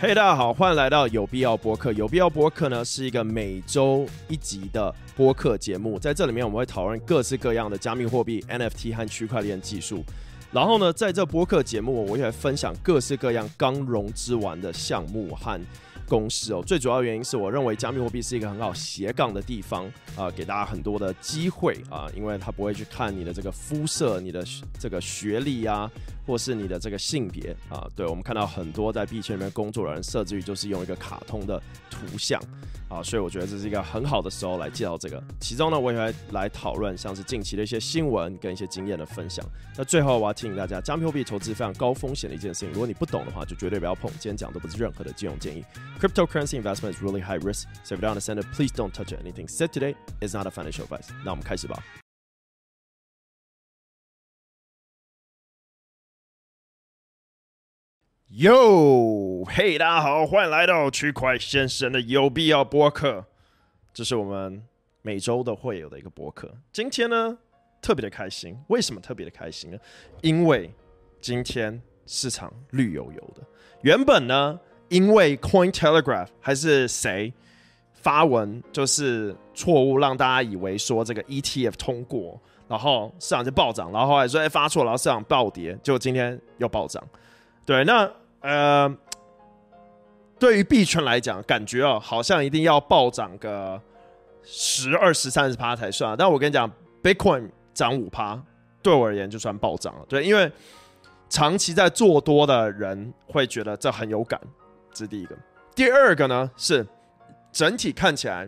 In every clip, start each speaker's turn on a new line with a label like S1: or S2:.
S1: 嘿大家好，欢迎来到有必要播客。有必要播客呢是一个每周一集的播客节目，在这里面我们会讨论各式各样的加密货币、NFT 和区块链技术。然后呢，在这播客节目，我也会分享各式各样刚融资完的项目和公司哦。最主要原因是我认为加密货币是一个很好斜杠的地方啊、给大家很多的机会啊、因为他不会去看你的这个肤色、你的这个学历啊。或是你的这个性别啊，对，我们看到很多在币圈里面工作的人，设置于就是用一个卡通的图像啊，所以我觉得这是一个很好的时候来介绍这个。其中呢，我也会来讨论像是近期的一些新闻跟一些经验的分享。那最后我要提醒大家，加密货币投资非常高风险的一件事情，如果你不懂的话，就绝对不要碰。今天讲的不是任何的金融建议。Cryptocurrency investment is really high risk, so if you don't understand please don't touch. Anything said today is not a financial advice. 那我们开始吧。哟，嘿，大家好，欢迎来到区块先生的有必要播客。这是我们每周都会有的一个播客。今天呢，特别的开心。为什么特别的开心呢？因为今天市场绿油油的。原本呢，因为 Cointelegraph 还是谁发文，就是错误，让大家以为说这个 ETF 通过，然后市场就暴涨，然后后来说哎发错，然后市场暴跌，结果今天又暴涨。对，那。呃，对于币圈来讲，感觉哦，好像一定要暴涨个十、二十、三十趴才算。但我跟你讲，Bitcoin 涨五趴，对我而言就算暴涨了。对，因为长期在做多的人会觉得这很有感，这是第一个。第二个呢是整体看起来，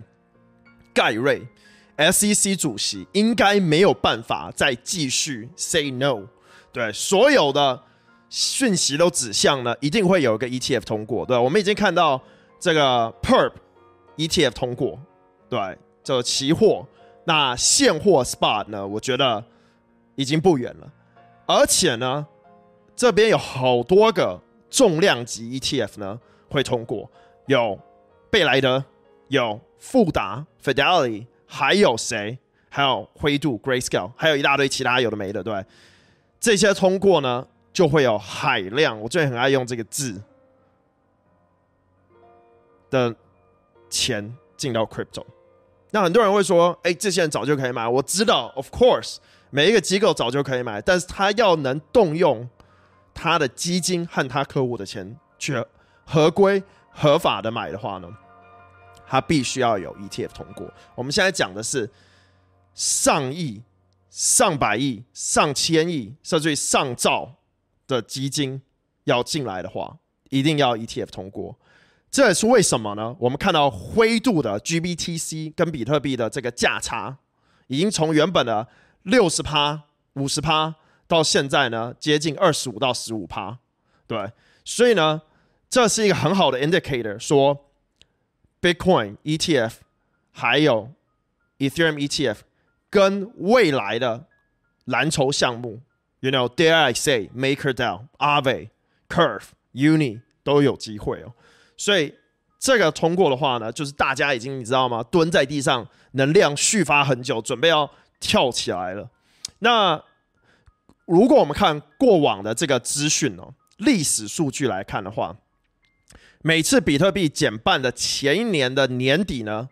S1: 盖瑞 SEC 主席应该没有办法再继续 say no。对，所有的。讯息都指向呢，一定会有一个 ETF 通过，对，我们已经看到这个 Perp ETF 通过，对，这期货，那现货 Spot 呢，我觉得已经不远了，而且呢，这边有好多个重量级 ETF 呢会通过，有贝莱德，有富达 Fidelity，还有谁？还有灰度 Grayscale，还有一大堆其他有的没的，对，这些通过呢。就会有海量，我最近很爱用这个字的钱进到 crypto。那很多人会说：“哎，这些人早就可以买。”我知道，of course，每一个机构早就可以买，但是他要能动用他的基金和他客户的钱去合规合法的买的话呢，他必须要有 ETF 通过。我们现在讲的是上亿、上百亿、上千亿，甚至于上兆。的基金要进来的话，一定要 ETF 通过，这也是为什么呢？我们看到灰度的 GBTC 跟比特币的这个价差，已经从原本的六十趴、五十趴，到现在呢接近二十五到十五趴。对，所以呢，这是一个很好的 indicator，说 Bitcoin ETF 还有 Ethereum ETF 跟未来的蓝筹项目。You know, dare I say, MakerDAO, Aave, Curve, Uni 都有机会哦。所以这个通过的话呢，就是大家已经你知道吗？蹲在地上，能量蓄发很久，准备要跳起来了。那如果我们看过往的这个资讯哦，历史数据来看的话，每次比特币减半的前一年的年底呢，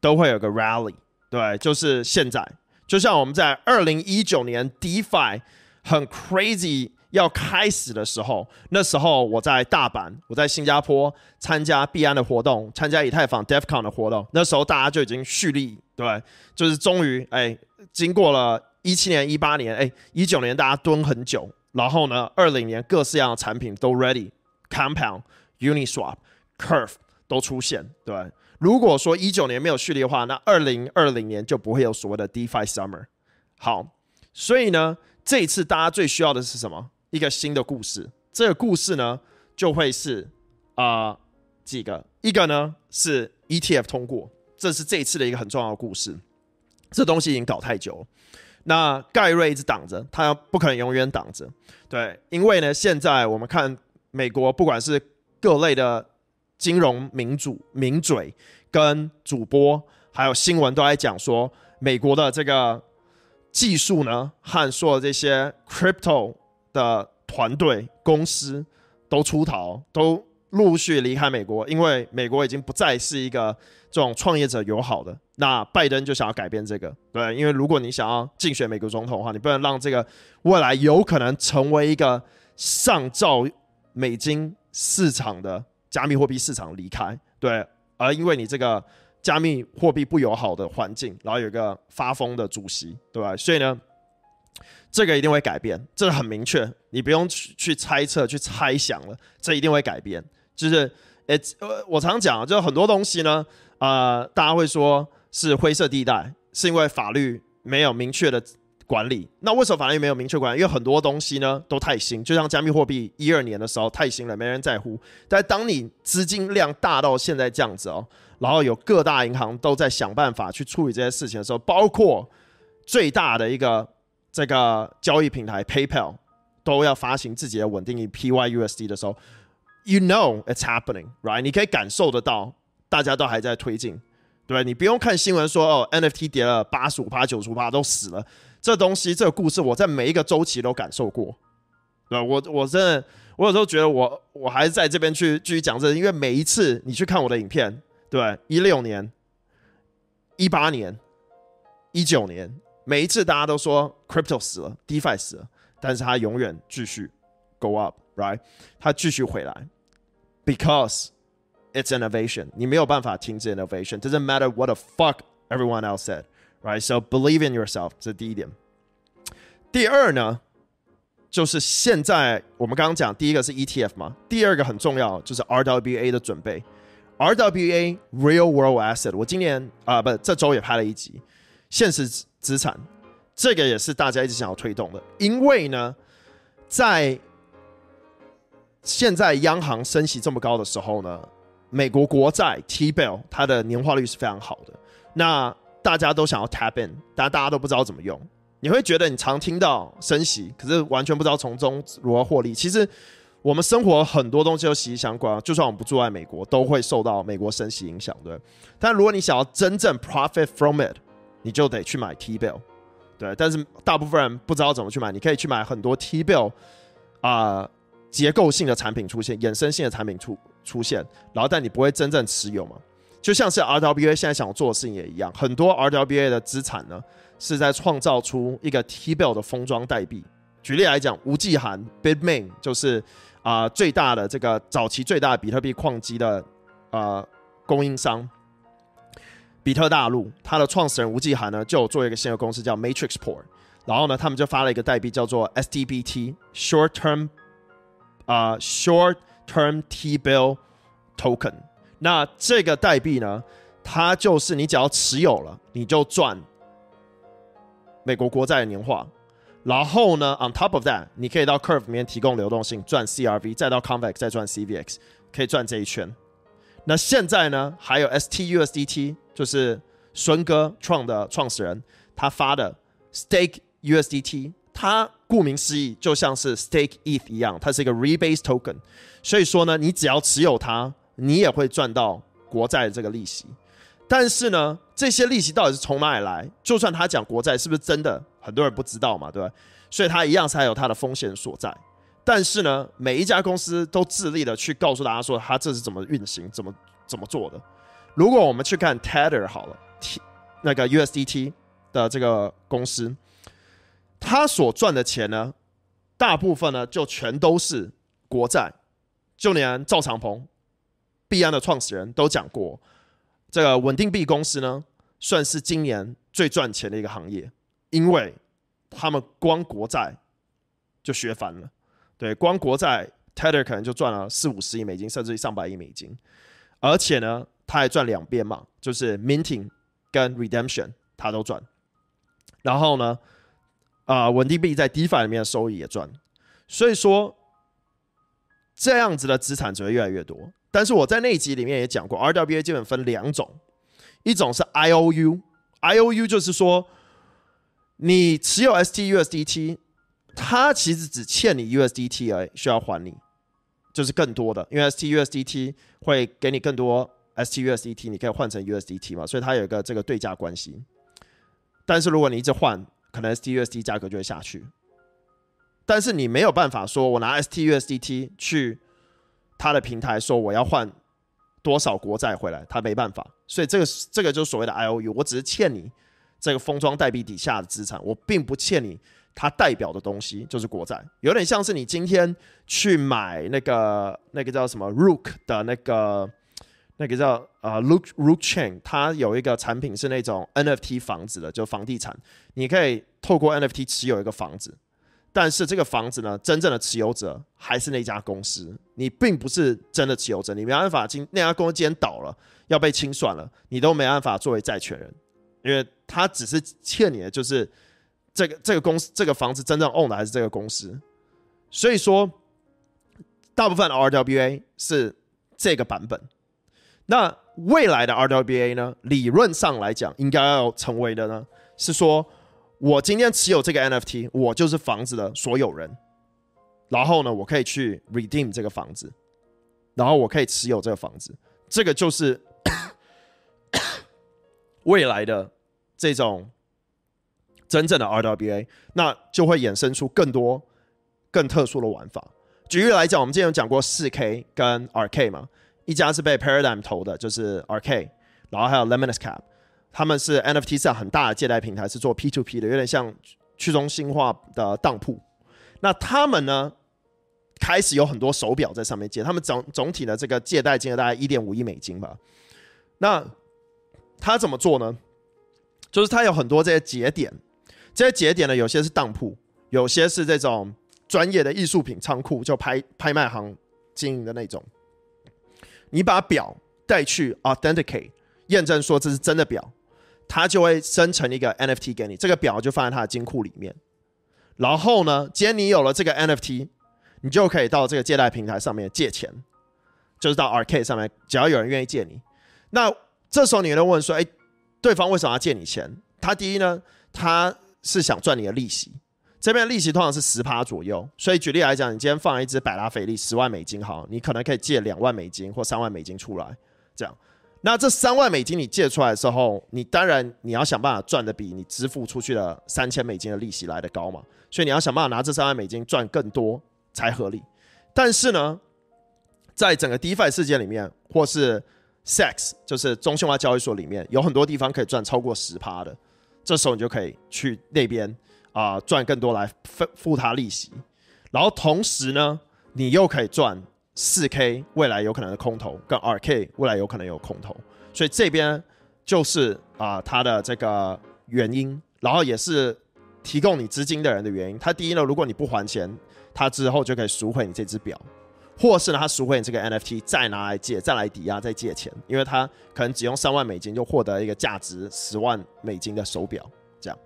S1: 都会有个 rally。对，就是现在，就像我们在二零一九年 DeFi。很 crazy 要开始的时候，那时候我在大阪，我在新加坡参加币安的活动，参加以太坊 DevCon 的活动。那时候大家就已经蓄力，对，就是终于哎，经过了一七年、一八年，哎，一九年大家蹲很久，然后呢，二零年各式样的产品都 ready，Compound、Uniswap、Curve 都出现。对，如果说一九年没有蓄力的话，那二零二零年就不会有所谓的 DeFi Summer。好，所以呢。这一次大家最需要的是什么？一个新的故事。这个故事呢，就会是啊、几个，一个呢是 ETF 通过，这是这一次的一个很重要的故事。这东西已经搞太久了，那盖瑞一直挡着，他不可能永远挡着。对，因为呢，现在我们看美国，不管是各类的金融民主、名嘴跟主播，还有新闻都在讲说，美国的这个。技术呢，和所有这些 crypto 的团队公司都出逃，都陆续离开美国，因为美国已经不再是一个这种创业者友好的。那拜登就想要改变这个，对，因为如果你想要竞选美国总统的话，你不能让这个未来有可能成为一个上兆美金市场的加密货币市场离开，对，而因为你这个加密货币不友好的环境，然后有一个发疯的主席，对吧？所以呢，这个一定会改变，这很明确，你不用去去猜测、去猜想了，这一定会改变。就是，呃，我常讲，就很多东西呢，啊、大家会说是灰色地带，是因为法律没有明确的管理。那为什么法律没有明确管理？因为很多东西呢都太新，就像加密货币一二年的时候太新了，没人在乎。但当你资金量大到现在这样子哦，然后有各大银行都在想办法去处理这些事情的时候，包括最大的一个这个交易平台 PayPal 都要发行自己的稳定币 PYUSD 的时候。You know it's happening, right？你可以感受得到，大家都还在推进，对，你不用看新闻说哦，NFT 跌了八十五趴、九十五趴都死了，这东西这个故事我在每一个周期都感受过，对，我我真的，我有时候觉得我我还是在这边去继续讲这，因为每一次你去看我的影片，对，一六年、一八年、一九年，每一次大家都说 Crypto 死了，DeFi 死了，但是它永远继续 Go up，right？它继续回来。Because it's innovation，你没有办法停止 innovation。Doesn't matter what the fuck everyone else said, right? So believe in yourself，这是第一点。第二呢，就是现在我们刚刚讲第一个是 ETF 嘛，第二个很重要就是 RWBA 的准备。RWA Real World Asset，我今年啊、呃、不这周也拍了一集现实资产，这个也是大家一直想要推动的，因为呢，在现在央行升息这么高的时候呢，美国国债 T-bill 它的年化率是非常好的。那大家都想要 tap in，但大家都不知道怎么用。你会觉得你常听到升息，可是完全不知道从中如何获利。其实我们生活很多东西都息息相关，就算我们不住在美国，都会受到美国升息影响，对。但如果你想要真正 profit from it，你就得去买 T-bill，对。但是大部分人不知道怎么去买，你可以去买很多 T-bill 啊。结构性的产品出现，衍生性的产品出出现，然后但你不会真正持有嘛？就像是 RWA 现在想做的事情也一样，很多 RWA 的资产呢是在创造出一个 T-bill 的封装代币。举例来讲，吴继涵 Bitmain 就是啊、最大的这个早期最大的比特币矿机的呃供应商，比特大陆，它的创始人吴继寒呢就做一个新的公司叫 Matrixport，然后呢他们就发了一个代币叫做 STBT Short Term。啊、Short Term T-bill token，那这个代币呢，它就是你只要持有了，你就赚美国国债的年化。然后呢，on top of that，你可以到 Curve 里面提供流动性，赚 CRV，再到 Convex 再赚 CVX，可以赚这一圈。那现在呢，还有 STUSDT，就是孙哥创的创始人他发的 Stake USDT。它顾名思义就像是 stake ETH 一样，它是一个 rebase token，所以说呢，你只要持有它，你也会赚到国债的这个利息。但是呢，这些利息到底是从哪里来？就算他讲国债是不是真的，很多人不知道嘛，对吧？所以它一样才有它的风险所在。但是呢，每一家公司都致力的去告诉大家说，它这是怎么运行、怎么怎么做的。如果我们去看 Tether 好了，T 那个 USDT 的这个公司。他所赚的钱呢，大部分呢就全都是国债，就连赵长鹏，币安的创始人都讲过，这个稳定币公司呢算是今年最赚钱的一个行业，因为他们光国债就学翻了，对，光国债 Tether 可能就赚了四五十亿美金，甚至于上百亿美金，而且呢，他还赚两边嘛，就是 Minting 跟 Redemption 他都赚，然后呢。啊，稳定币在 DeFi 里面的收益也赚，所以说这样子的资产只会越来越多。但是我在那一集里面也讲过，RWA 基本分两种，一种是 IOU，IOU 就是说你持有 STUSDT，它其实只欠你 USDT 而已，需要还你，就是更多的，因为 STUSDT 会给你更多 STUSDT，你可以换成 USDT 嘛，所以它有一个这个对价关系。但是如果你一直换，可能 STUSD 价格就会下去，但是你没有办法说，我拿 STUSDT 去他的平台说我要换多少国债回来，他没办法。所以这个这个就是所谓的 IOU，我只是欠你这个封装代币底下的资产，我并不欠你它代表的东西，就是国债，有点像是你今天去买那个那个叫什么 Rook 的那个那个叫呃 Rook Rook Chain，它有一个产品是那种 NFT 房子的，就房地产，你可以透过 NFT 持有一个房子。但是这个房子呢，真正的持有者还是那家公司，你并不是真的持有者，你没办法今那家公司今天倒了，要被清算了，你都没办法作为债权人，因为他只是欠你的就是这个这个公司这个房子真正 own 的还是这个公司，所以说大部分 RWA 是这个版本，那未来的 RWA 呢，理论上来讲应该要成为的呢是说。我今天持有这个 NFT，我就是房子的所有人。然后呢，我可以去 redeem 这个房子，然后我可以持有这个房子。这个就是未来的这种真正的 RWA，那就会衍生出更多更特殊的玩法。举例来讲，我们之前有讲过四 K 跟 RK 嘛，一家是被 Paradigm 投的，就是 RK，然后还有 Lemonis Cap。他们是 NFT 上很大的借贷平台，是做 P2P 的，有点像去中心化的当铺。那他们呢，开始有很多手表在上面借，他们总总体的这个借贷金额大概一点五亿美金吧。那他怎么做呢？就是他有很多这些节点，这些节点呢，有些是当铺，有些是这种专业的艺术品仓库，就拍拍卖行经营的那种。你把表带去 Authenticate，验证说这是真的表。他就会生成一个 NFT 给你，这个表就放在他的金库里面。然后呢，既然你有了这个 NFT，你就可以到这个借贷平台上面借钱，就是到 RK 上面，只要有人愿意借你。那这时候你会问说：“哎，对方为什么要借你钱？”他第一呢，他是想赚你的利息，这边的利息通常是十趴左右。所以举例来讲，你今天放一只百达翡丽十万美金，好，你可能可以借两万美金或三万美金出来，这样。那这三万美金你借出来的时候，你当然你要想办法赚的比你支付出去的三千美金的利息来的高嘛，所以你要想办法拿这三万美金赚更多才合理。但是呢，在整个 DeFi 世界里面，或是 SEX 就是中心化交易所里面，有很多地方可以赚超过十趴的，这时候你就可以去那边啊赚更多来付付他利息，然后同时呢，你又可以赚。四 K 未来有可能的空投，跟二 K 未来有可能有空投，所以这边就是啊、呃、它的这个原因，然后也是提供你资金的人的原因。它第一呢，如果你不还钱，他之后就可以赎回你这只表，或是呢，他赎回你这个 NFT，再拿来借，再来抵押，再借钱，因为他可能只用三万美金就获得一个价值十万美金的手表，这样。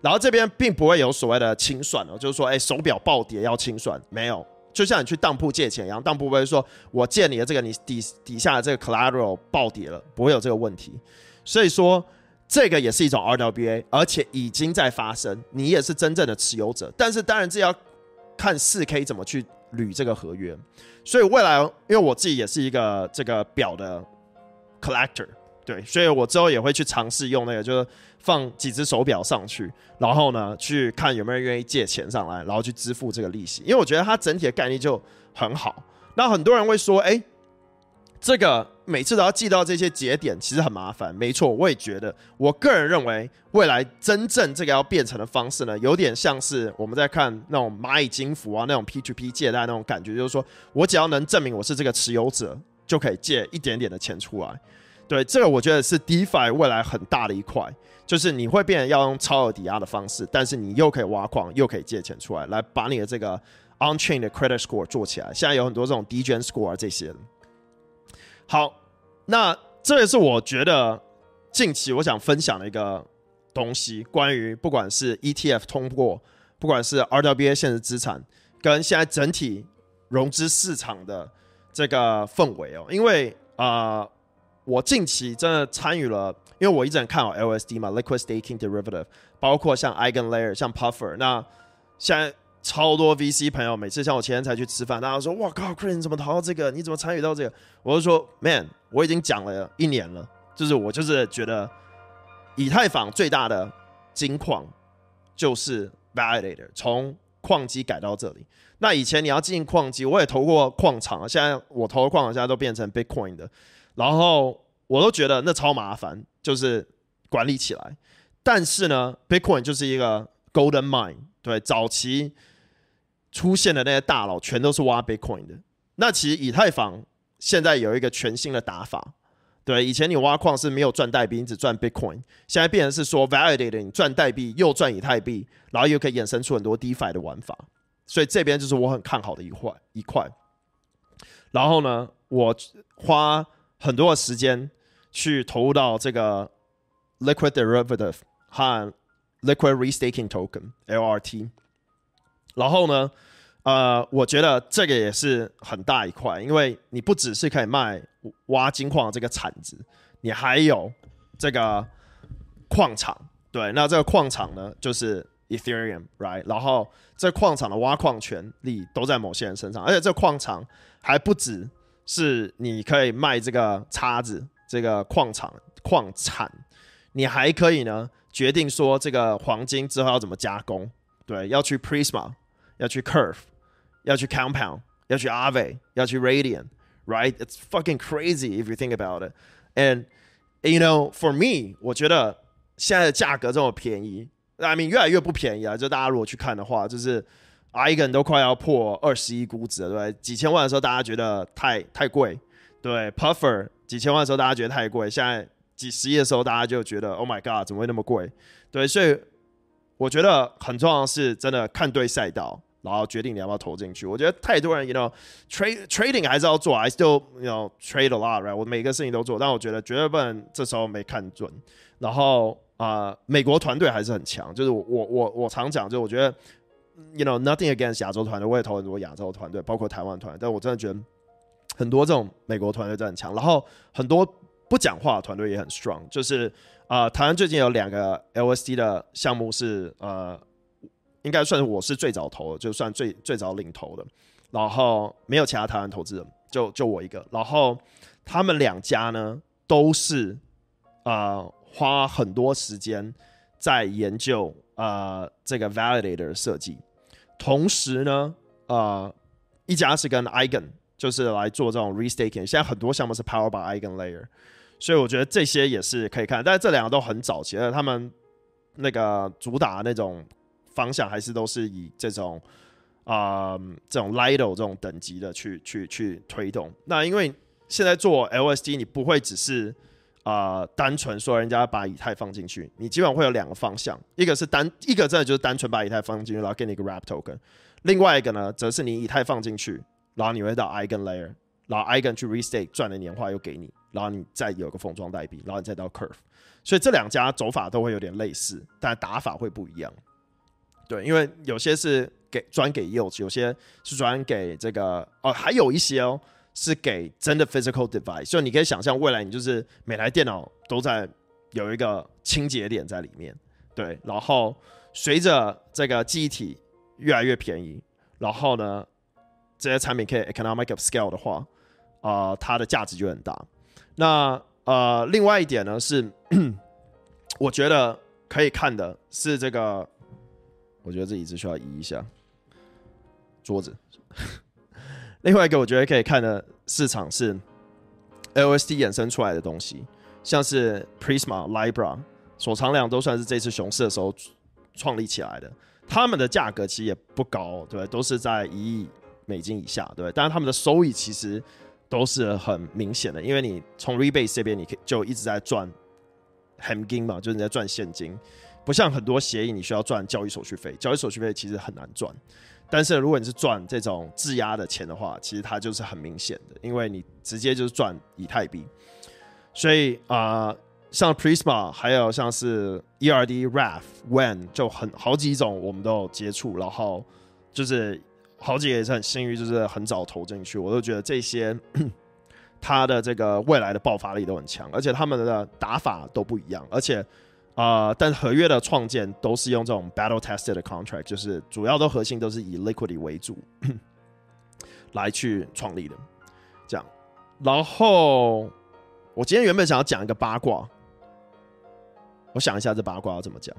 S1: 然后这边并不会有所谓的清算哦，就是说，哎，手表暴跌要清算，没有。就像你去当铺借钱一样，当铺不会说我借你的这个，你底底下的这个 collateral 暴跌了，不会有这个问题。所以说，这个也是一种 RWA，而且已经在发生，你也是真正的持有者。但是当然这要看四 K 怎么去履这个合约。所以未来，因为我自己也是一个这个表的 collector，对，所以我之后也会去尝试用那个，就是。放几只手表上去，然后呢，去看有没有人愿意借钱上来，然后去支付这个利息。因为我觉得它整体的概念就很好。那很多人会说，哎，这个每次都要记到这些节点，其实很麻烦。没错，我也觉得。我个人认为，未来真正这个要变成的方式呢，有点像是我们在看那种蚂蚁金服啊，那种 P2P 借贷那种感觉，就是说我只要能证明我是这个持有者，就可以借一点点的钱出来。对，这个我觉得是 DeFi 未来很大的一块。就是你会变成要用超额抵押的方式，但是你又可以挖矿，又可以借钱出来，来把你的这个 on-chain 的 credit score 做起来。现在有很多这种 D Gen score 这些。好，那这也是我觉得近期我想分享的一个东西，关于不管是 ETF 通过，不管是 RWA 现实资产，跟现在整体融资市场的这个氛围哦，因为啊。我近期真的参与了，因为我一直很看好 LSD 嘛，Liquid Staking Derivative，包括像 EigenLayer、像 Puffer。那现在超多 VC 朋友，每次像我前天才去吃饭，大家说：“哇靠，Chris 你怎么投到这个？你怎么参与到这个？”我就说：“Man，我已经讲了一年了，就是我就是觉得以太坊最大的金矿就是 Validator，从矿机改到这里。那以前你要进矿机，我也投过矿场，现在我投的矿场现在都变成 Bitcoin 的，然后我都觉得那超麻烦，就是管理起来。但是呢，Bitcoin 就是一个 Golden Mine，对，早期出现的那些大佬全都是挖 Bitcoin 的。那其实以太坊现在有一个全新的打法。对，以前你挖矿是没有赚代币，你只赚 Bitcoin。现在变成是说 validated，你赚代币又赚以太币，然后又可以衍生出很多 DeFi 的玩法。所以这边就是我很看好的一块一块。然后呢，我花很多的时间去投入到这个 Liquid Derivative 和 Liquid Restaking Token（LRT）。然后呢，呃，我觉得这个也是很大一块，因为你不只是可以卖挖金矿这个铲子，你还有这个矿场。对，那这个矿场呢，就是 Ethereum，right？然后这矿场的挖矿权利都在某些人身上，而且这矿场还不只是你可以卖这个叉子，这个矿场矿产，你还可以呢决定说这个黄金之后要怎么加工，对，要去 Prisma，要去 Curve。要去 Compound，要去 ave，要去 Radian，right？It's fucking crazy if you think about it. And you know, for me，我觉得现在的价格这么便宜，I mean 越来越不便宜啊。就大家如果去看的话，就是 Eigen 都快要破二十亿估值了，对？几千万的时候大家觉得太太贵，对，Puffer 几千万的时候大家觉得太贵，现在几十亿的时候大家就觉得 Oh my God，怎么会那么贵？对，所以我觉得很重要的是真的看对赛道。然后决定你要不要投进去。我觉得太多人，you know，trade trading 还是要做，I still you know trade a lot，right？我每个事情都做，但我觉得绝对不能这时候没看准。然后啊、美国团队还是很强，就是我我我我常讲，就我觉得，you know，nothing against 亚洲团队，我也投很多亚洲团队，包括台湾团队，但我真的觉得很多这种美国团队真的很强。然后很多不讲话团队也很 strong，就是啊、台湾最近有两个 LSD 的项目是呃。应该算是我是最早投的，就算最最早领投的，然后没有其他台湾投资人，就就我一个。然后他们两家呢，都是呃花很多时间在研究呃这个 validator 设计，同时呢，呃一家是跟 Eigen 就是来做这种 restaking，现在很多项目是 power by Eigen Layer，所以我觉得这些也是可以看，但是这两个都很早期，而且他们那个主打那种。方向还是都是以这种啊、这种 Lido 这种等级的去去去推动。那因为现在做 LSD，你不会只是啊、单纯说人家把以太放进去，你基本上会有两个方向，一个是单一个真的就是单纯把以太放进去，然后给你一个 Wrap Token；另外一个呢，则是你以太放进去，然后你会到 Eigen Layer，然后 Eigen 去 Restake 赚的年化又给你，然后你再有个封装代币，然后你再到 Curve。所以这两家走法都会有点类似，但打法会不一样。对，因为有些是给专给幼稚有些是专给这个哦，还有一些哦是给真的 physical device，所以你可以想象未来你就是每台电脑都在有一个清洁点在里面，对，然后随着这个记忆体越来越便宜，然后呢这些产品可以 economic of scale 的话，啊、呃，它的价值就很大。那呃，另外一点呢是，我觉得可以看的是这个。我觉得这椅子需要移一下桌子。另外一个我觉得可以看的市场是 LSD 衍生出来的东西，像是 Prisma、Libra、锁仓量都算是这次熊市的时候创立起来的。他们的价格其实也不高，对，都是在一亿美金以下，对。但是他们的收益其实都是很明显的，因为你从 Rebase 这边你可以就一直在赚现金嘛，就是你在赚现金。不像很多协议，你需要赚交易手续费，交易手续费其实很难赚。但是如果你是赚这种质押的钱的话，其实它就是很明显的，因为你直接就是赚以太币。所以啊、像 Prisma，还有像是 ERD、RAF、WEN，就很好几种我们都有接触，然后就是好几个也是很幸运，就是很早投进去，我都觉得这些 它的这个未来的爆发力都很强，而且他们的打法都不一样，而且。啊、但合约的创建都是用这种 battle tested contract，就是主要的核心都是以 liquidity 为主 来去创立的，这样。然后我今天原本想要讲一个八卦，我想一下这八卦要怎么讲。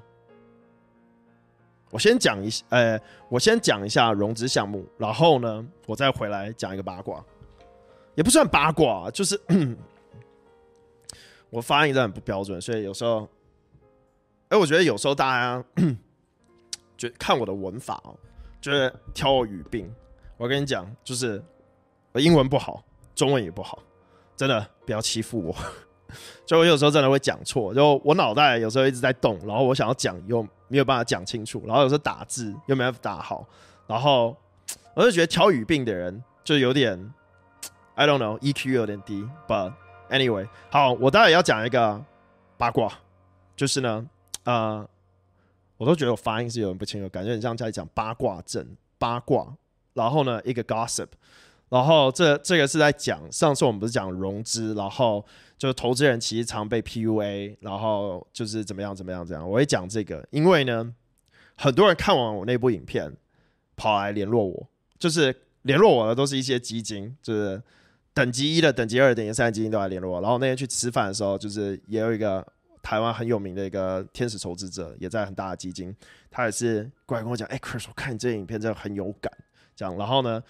S1: 我先讲一下，呃，我先讲一下融资项目，然后呢，我再回来讲一个八卦，也不算八卦，就是 我发音真的很不标准，所以有时候，哎，我觉得有时候大家就看我的文法哦，就是挑我语病。我跟你讲，就是我英文不好，中文也不好，真的不要欺负我。就我有时候真的会讲错，就我脑袋有时候一直在动，然后我想要讲又没有办法讲清楚，然后有时候打字又没办法打好，然后我就觉得挑语病的人就有点，I don't know EQ 有点低，But anyway，好，我待会要讲一个八卦，就是呢，呃，我都觉得我发音是有点不清楚，感觉很像在讲八卦阵八卦，然后呢一个 gossip。然后这这个是在讲，上次我们不是讲融资，然后就是投资人其实常被 PUA，然后就是怎么样怎么样怎样。我会讲这个，因为呢，很多人看完我那部影片，跑来联络我，就是联络我的都是一些基金，就是等级一的、等级二、等级三的基金都来联络我。然后那天去吃饭的时候，就是也有一个台湾很有名的一个天使投资者，也在很大的基金，他也是过来跟我讲，哎，Chris，我看你这影片真的很有感，这样。然后呢，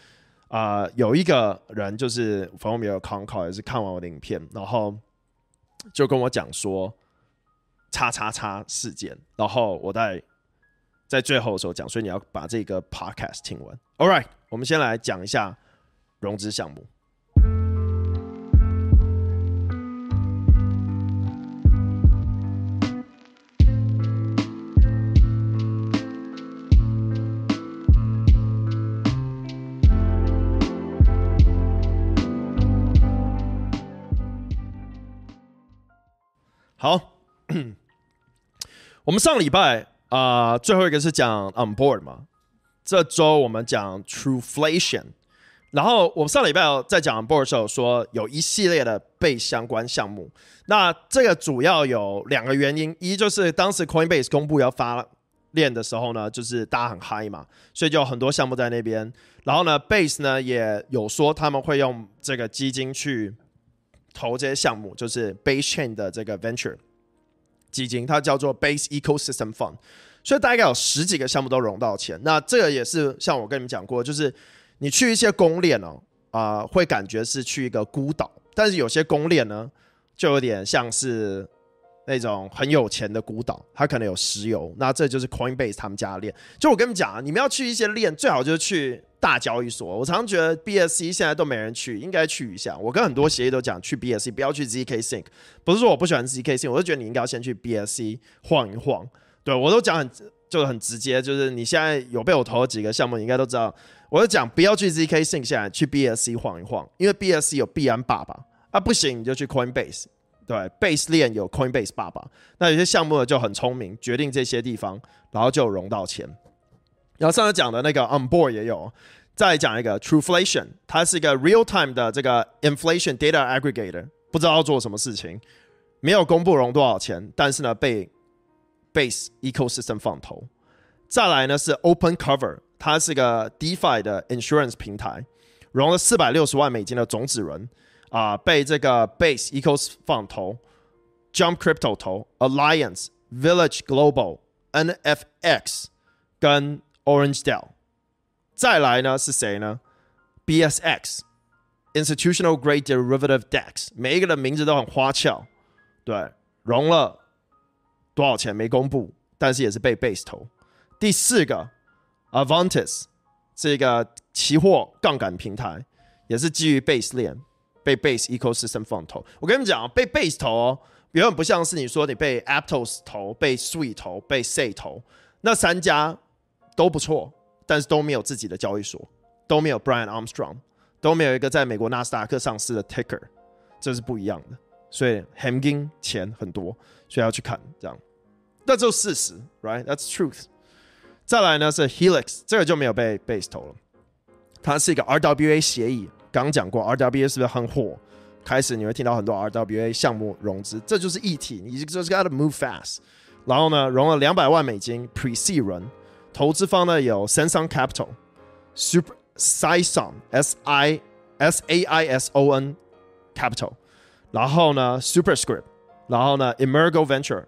S1: 啊、有一个人就是反正我们有 con call，也是看完我的影片，然后就跟我讲说“叉叉叉”事件，然后我在在最后的时候讲，所以你要把这个 podcast 听完。All right，我们先来讲一下融资项目。好，我们上礼拜啊、最后一个是讲 on board 嘛。这周我们讲 trueflation 然后我们上礼拜在讲 on board 的时候说有一系列的被相关项目。那这个主要有两个原因，一就是当时 Coinbase 公布要发链的时候呢，就是大家很嗨嘛，所以就有很多项目在那边。然后呢，Base 呢也有说他们会用这个基金去。投这些项目就是 Base Chain 的这个 Venture 基金，它叫做 Base Ecosystem Fund，所以大概有十几个项目都融到钱。那这个也是像我跟你们讲过，就是你去一些公链哦，啊、呃，会感觉是去一个孤岛，但是有些公链呢，就有点像是那种很有钱的孤岛，它可能有石油。那这就是 Coinbase 他们家的链。就我跟你们讲啊，你们要去一些链，最好就是去。大交易所，我常常觉得 BSC 现在都没人去，应该去一下。我跟很多协议都讲去 BSC，不要去 ZK Sync。不是说我不喜欢 ZK Sync，我就觉得你应该要先去 BSC 晃一晃。对，我都讲很就是很直接，就是你现在有被我投了几个项目，你应该都知道。我就讲不要去 ZK Sync，现在去 BSC 晃一晃，因为 BSC 有币安爸爸啊，不行你就去 Coinbase。对，Base 链有 Coinbase 爸爸。那有些项目呢就很聪明，决定这些地方，然后就融到钱。然后上次讲的那个 Onboard 也有，再讲一个 Trueflation，它是一个 real time 的这个 inflation data aggregator，不知道做什么事情，没有公布融多少钱，但是呢被 Base Ecosystem 放投。再来呢是 Open Cover，它是个 DeFi 的 insurance 平台，融了四百六十万美金的种子轮啊、被这个 Base Ecosystem 放投，Jump Crypto 投，Alliance、Village Global、NFX 跟 Orange Dell 再来呢是谁呢？BSX Institutional Grade Derivative DEX，每一个的名字都很花俏，对，融了多少钱没公布，但是也是被 Base 投。第四个 Avantis 是一个期货杠杆平台，也是基于 Base 链，被 Base Ecosystem 放投。我跟你们讲，被 Base 投哦，永远不像是你说你被 Aptos 投、被 Sweet 投、被 Sei 投那三家。都不错，但是都没有自己的交易所，都没有 Brian Armstrong，都没有一个在美国纳斯达克上市的 Ticker，这是不一样的。所以 Hamgin 钱很多，所以要去看这样。那就事实，right？That's truth。再来呢是 Helix，这个就没有被 Base 投了，它是一个 RWA 协议。刚讲过 RWA 是不是很火？开始你会听到很多 RWA 项目融资，这就是议题，你就是 gotta move fast。然后呢，融了两百万美金 presee 人。投资方呢有 Saison Capital、Super Saison S I S A I S O N Capital，然后呢 Superscript，然后呢 Emergo Venture，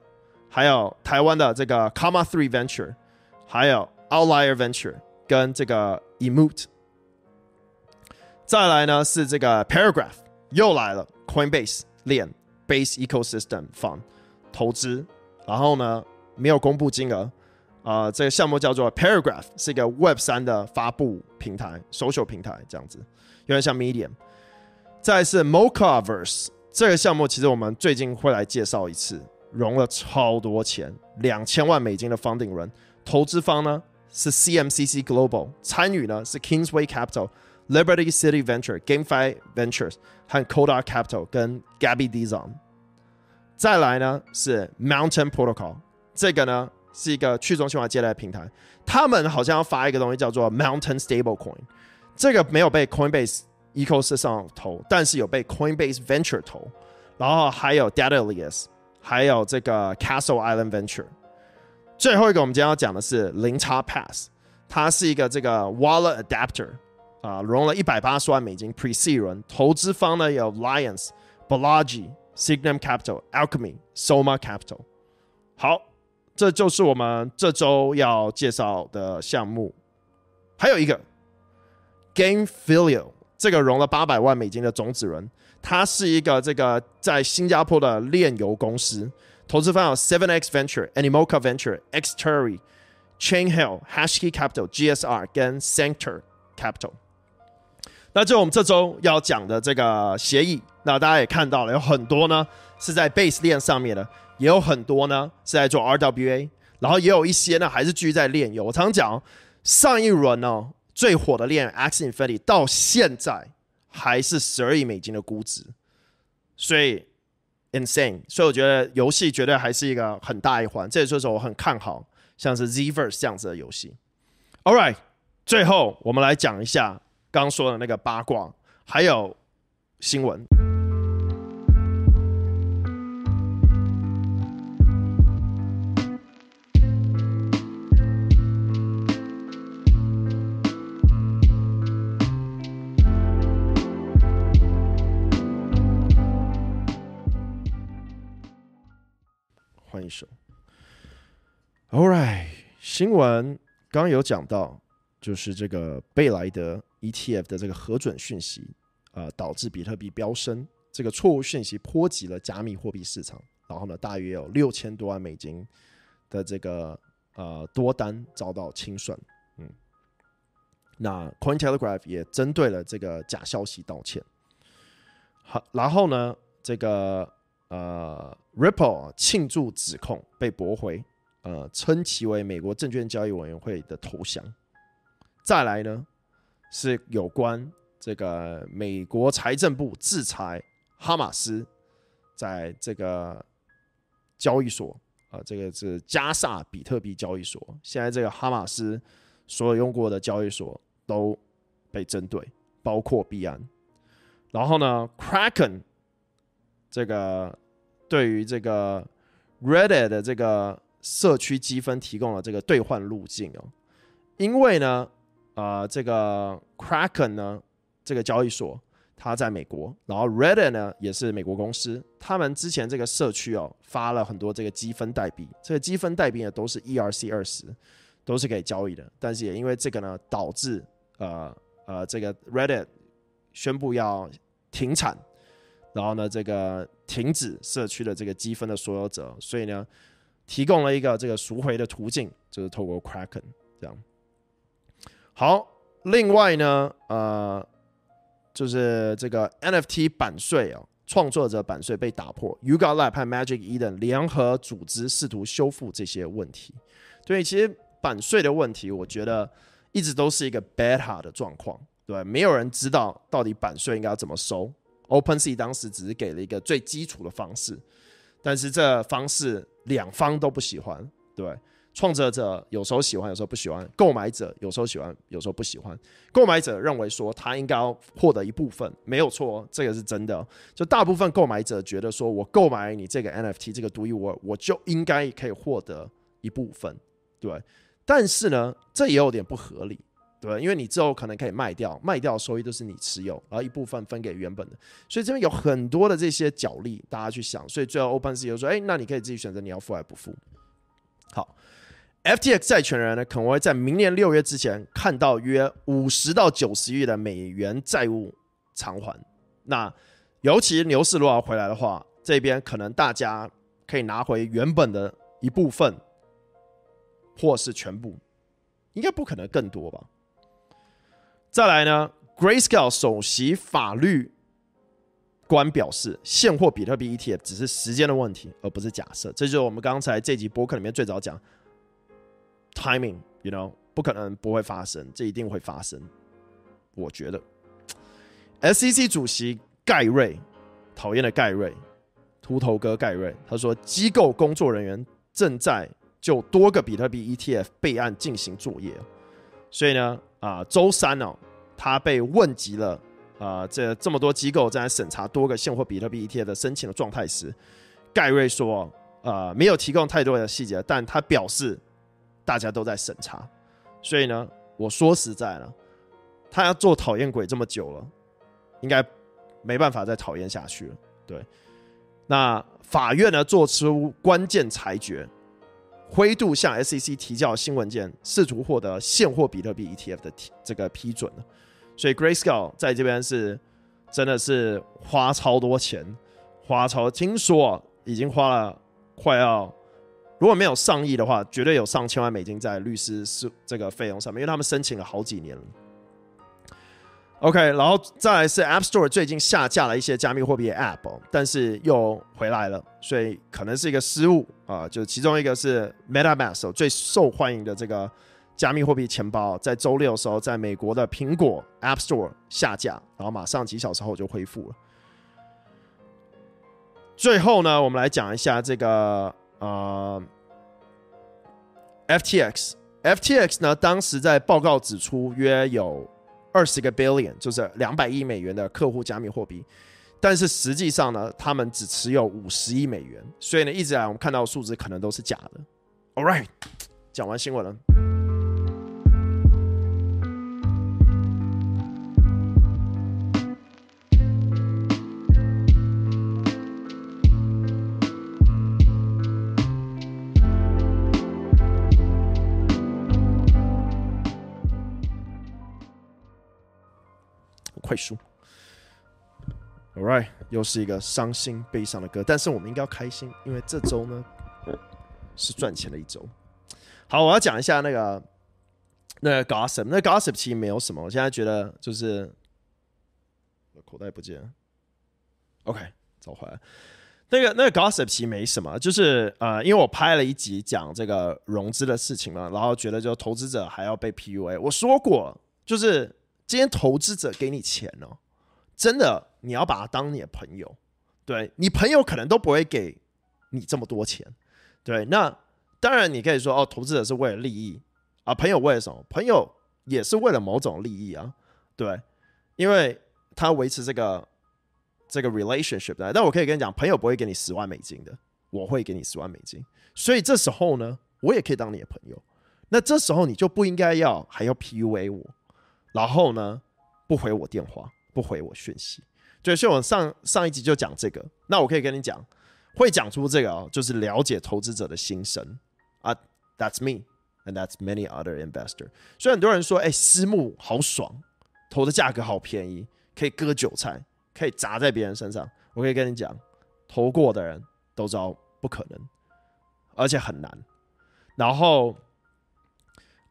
S1: 还有台湾的这个 Comma Three Venture，还有 Outlier Venture 跟这个 Emoot。再来呢是这个 Paragraph 又来了，Coinbase 链 Base Ecosystem Fund 投资，然后呢没有公布金额。啊、这个项目叫做 Paragraph，是一个 Web 三的发布平台，social 平台这样子，有点像 Medium。再是 Mochaverse 这个项目，其实我们最近会来介绍一次，融了超多钱，两千万美金的 funding 轮投资方呢是 CMCC Global，参与呢是 Kingsway Capital、Liberty City Venture、GameFi Ventures 和 Coda Capital 跟 Gabby Dizon。再来呢是 Mountain Protocol，这个呢。是一个去中心化借贷平台，他们好像要发一个东西叫做 Mountain Stablecoin，这个没有被 Coinbase Ecosystem 投，但是有被 Coinbase Venture 投，然后还有 Datalias，还有这个 Castle Island Venture。最后一个我们今天要讲的是零差 Pass，它是一个这个 Wallet Adapter 啊，融了一百八十万美金 Pre-seed 轮，投资方呢有 Lions、Balaji、Signum Capital、Alchemy、Soma Capital。好。这就是我们这周要介绍的项目，还有一个 Gamefilia，这个融了八百万美金的种子轮，它是一个这个在新加坡的炼油公司，投资方有 Seven X Venture、Animoca Venture、Xtury、Chainhill、Hashkey Capital、GSR 跟 Center Capital。那就我们这周要讲的这个协议，那大家也看到了，有很多呢是在 Base 链上面的。也有很多呢是在做 RWA，然后也有一些呢还是继续在链游。我常常讲，上一轮呢最火的链 Axie Infinity 到现在还是十二亿美金的估值，所以 insane。所以我觉得游戏绝对还是一个很大一环。这也就是我很看好像是 Zverse 这样子的游戏。All right，最后我们来讲一下刚说的那个八卦，还有新闻。换一首，All right，新闻刚有讲到，就是这个贝莱德 ETF 的这个核准讯息、呃，导致比特币飙升，这个错误讯息波及了加密货币市场，然后呢，大约有六千多万美金的这个呃多单遭到清算，嗯，那 Cointelegraph 也针对了这个假消息道歉，好，然后呢，这个。呃，Ripple 庆祝指控被驳回，呃，称其为美国证券交易委员会的投降。再来呢，是有关这个美国财政部制裁哈马斯在这个交易所啊、这个是加萨比特币交易所。现在这个哈马斯所有用过的交易所都被针对，包括币安。然后呢，Kraken。这个对于这个 Reddit 的这个社区积分提供了这个兑换路径哦，因为呢，呃，这个 Kraken 呢，这个交易所它在美国，然后 Reddit 呢也是美国公司，他们之前这个社区哦发了很多这个积分代币，这个积分代币呢都是 ERC 二十，都是可以交易的，但是也因为这个呢导致呃呃这个 Reddit 宣布要停产。然后呢，这个停止社区的这个积分的所有者，所以呢，提供了一个这个赎回的途径，就是透过 Kraken 这样。好，另外呢，呃，就是这个 NFT 版税啊，创作者版税被打破，Yuga Lab 和 Magic Eden 联合组织试图修复这些问题。对，其实版税的问题，我觉得一直都是一个 beta 的状况，对，没有人知道到底版税应该要怎么收。OpenSea 当时只是给了一个最基础的方式，但是这方式两方都不喜欢。对，创作者有时候喜欢，有时候不喜欢；购买者有时候喜欢，有时候不喜欢。购买者认为说他应该要获得一部分，没有错，这个是真的。就大部分购买者觉得说，我购买你这个 NFT 这个独一无二，我就应该可以获得一部分。对，但是呢，这也有点不合理。对，因为你之后可能可以卖掉，卖掉收益都是你持有，然后一部分分给原本的，所以这边有很多的这些角力，大家去想。所以最后 OpenSea 就说：“哎，那你可以自己选择你要付还不付。”好 FTX 债权人呢，可能会在明年六月之前看到约五十到九十亿的美元债务偿还。那尤其牛市如果要回来的话，这边可能大家可以拿回原本的一部分，或是全部，应该不可能更多吧。再来呢，Grayscale 首席法律官表示，现货比特币 ETF 只是时间的问题，而不是假设。这就是我们刚才这集播客里面最早讲。Timing，you know，不可能不会发生，这一定会发生。我觉得，SEC 主席盖瑞，讨厌的盖瑞，秃头哥盖瑞，他说，机构工作人员正在就多个比特币 ETF 备案进行作业。所以呢，啊、周三哦，他被问及了，啊、这这么多机构正在审查多个现货比特币 ETF 的申请的状态时，盖瑞说，呃，没有提供太多的细节，但他表示。大家都在审查，所以呢，我说实在了，他要做讨厌鬼这么久了，应该没办法再讨厌下去了。对，那法院呢做出关键裁决，灰度向 SEC 提交新文件，试图获得现货比特币 ETF 的这个批准。所以 Grayscale 在这边是真的是花超多钱，花超听说已经花了快要。如果没有上亿的话，绝对有上千万美金在律师是这个费用上面，因为他们申请了好几年了。OK，然后再来是 App Store 最近下架了一些加密货币的 App，但是又回来了，所以可能是一个失误啊。就其中一个是 MetaMask 最受欢迎的这个加密货币钱包，在周六的时候在美国的苹果 App Store 下架，然后马上几小时后就恢复了。最后呢，我们来讲一下这个。啊、，FTX，FTX 呢？当时在报告指出，约有二十个 billion，就是两百亿美元的客户加密货币，但是实际上呢，他们只持有五十亿美元，所以呢，一直来我们看到的数字可能都是假的。All right，讲完新闻了。快书，All right，又是一个伤心悲伤的歌，但是我们应该要开心，因为这周呢是赚钱的一周。好，我要讲一下那个那个 gossip，那 gossip 其实没有什么，我现在觉得就是口袋不见，OK，找回来。那个那个 gossip 其实没什么，就是呃，因为我拍了一集讲这个融资的事情嘛，然后觉得就投资者还要被 PUA，我说过就是。今天投资者给你钱哦，真的你要把他当你的朋友，对，你朋友可能都不会给你这么多钱，对，那当然你可以说哦，投资者是为了利益啊，朋友为了什么？朋友也是为了某种利益啊，对，因为他维持这个这个 relationship 的，但我可以跟你讲，朋友不会给你十万美金的，我会给你十万美金，所以这时候呢，我也可以当你的朋友，那这时候你就不应该要还要 PUA 我。然后呢，不回我电话，不回我讯息，对，所以我上上一集就讲这个。那我可以跟你讲，会讲出这个哦，就是了解投资者的心声啊。That's me, and that's many other investor。所以很多人说，哎，私募好爽，投的价格好便宜，可以割韭菜，可以砸在别人身上。我可以跟你讲，投过的人都知道不可能，而且很难。然后，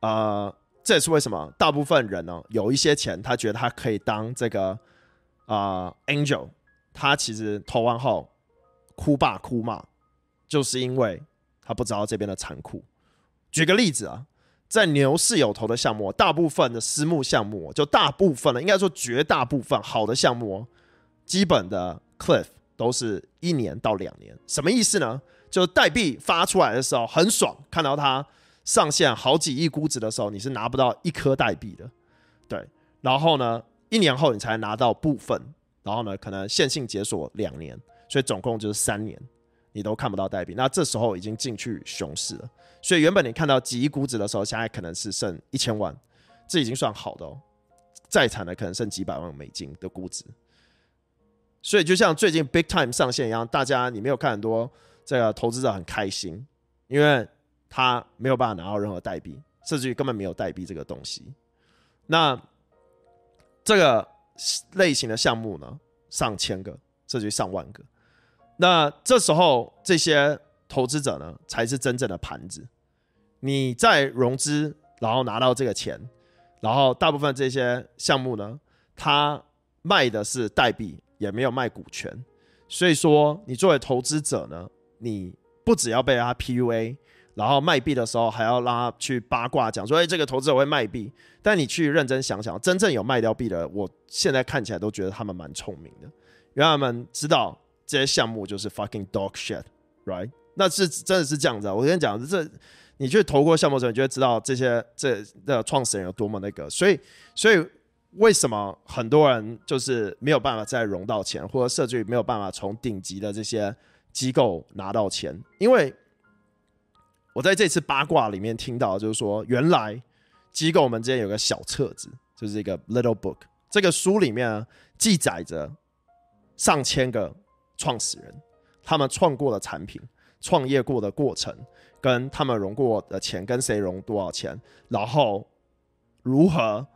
S1: 呃。这也是为什么大部分人呢，有一些钱，他觉得他可以当这个啊、angel，他其实投完后哭爸哭骂，就是因为他不知道这边的残酷。举个例子啊，在牛市有投的项目，大部分的私募项目，就大部分了，应该说绝大部分好的项目，基本的 cliff 都是一年到两年。什么意思呢？就是代币发出来的时候很爽，看到它。上线好几亿估值的时候，你是拿不到一颗代币的，对。然后呢，一年后你才拿到部分，然后呢，可能线性解锁两年，所以总共就是三年，你都看不到代币。那这时候已经进去熊市了，所以原本你看到几亿估值的时候，现在可能是剩一千万，这已经算好的哦。再惨的可能剩几百万美金的估值。所以就像最近 Big Time 上线一样，大家你没有看很多这个投资者很开心，因为。他没有办法拿到任何代币，甚至于根本没有代币这个东西。那这个类型的项目呢，上千个，甚至于上万个。那这时候这些投资者呢，才是真正的盘子。你在融资，然后拿到这个钱，然后大部分这些项目呢，他卖的是代币，也没有卖股权。所以说，你作为投资者呢，你不只要被他 PUA，然后卖币的时候还要拉去八卦讲说，哎，这个投资者会卖币。但你去认真想想，真正有卖掉币的，我现在看起来都觉得他们蛮聪明的，因为他们知道这些项目就是 fucking dog shit，right？那是真的是这样子啊。我跟你讲，这你去投过项目的时候，你就会知道这些这的创始人有多么那个。所以，所以。为什么很多人就是没有办法再融到钱，或者甚至于没有办法从顶级的这些机构拿到钱？因为我在这次八卦里面听到，就是说原来机构们之间有个小册子，就是一个 little book。这个书里面记载着上千个创始人，他们创过的产品、创业过的过程，跟他们融过的钱，跟谁融多少钱，然后如何。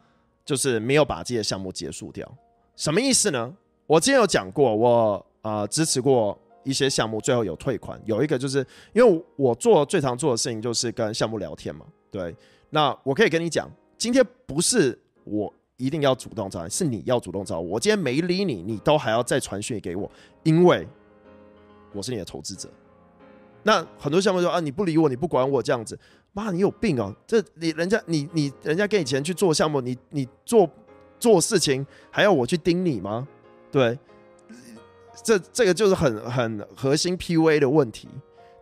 S1: 就是没有把这些项目结束掉，什么意思呢？我之前有讲过，我呃支持过一些项目，最后有退款。有一个就是因为我做最常做的事情就是跟项目聊天嘛，对。那我可以跟你讲，今天不是我一定要主动找你，是你要主动找我。我今天没理你，你都还要再传讯给我，因为我是你的投资者。那很多项目说啊，你不理我，你不管我这样子。妈，你有病哦！这你人家你你人家给你钱去做项目，你你做做事情还要我去盯你吗？对，这这个就是很很核心 PUA 的问题。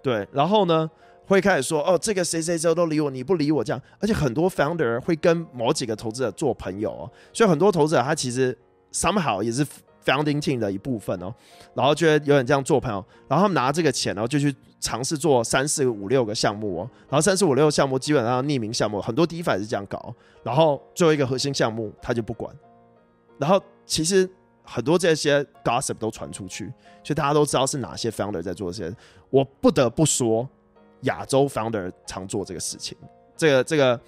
S1: 对，然后呢会开始说哦，这个谁谁谁都理我，你不理我这样，而且很多 founder 会跟某几个投资者做朋友哦，所以很多投资者他其实 somehow 也是。Founding team 的一部分哦，然后就会有点这样做朋友，然后他们拿这个钱，然后就去尝试做三四五六个项目哦，然后三四五六个项目基本上匿名项目，很多 DeFi 是这样搞，然后最后一个核心项目他就不管，然后其实很多这些 gossip 都传出去，所以大家都知道是哪些 founder 在做这些。我不得不说，亚洲 founder 常做这个事情，这个这个，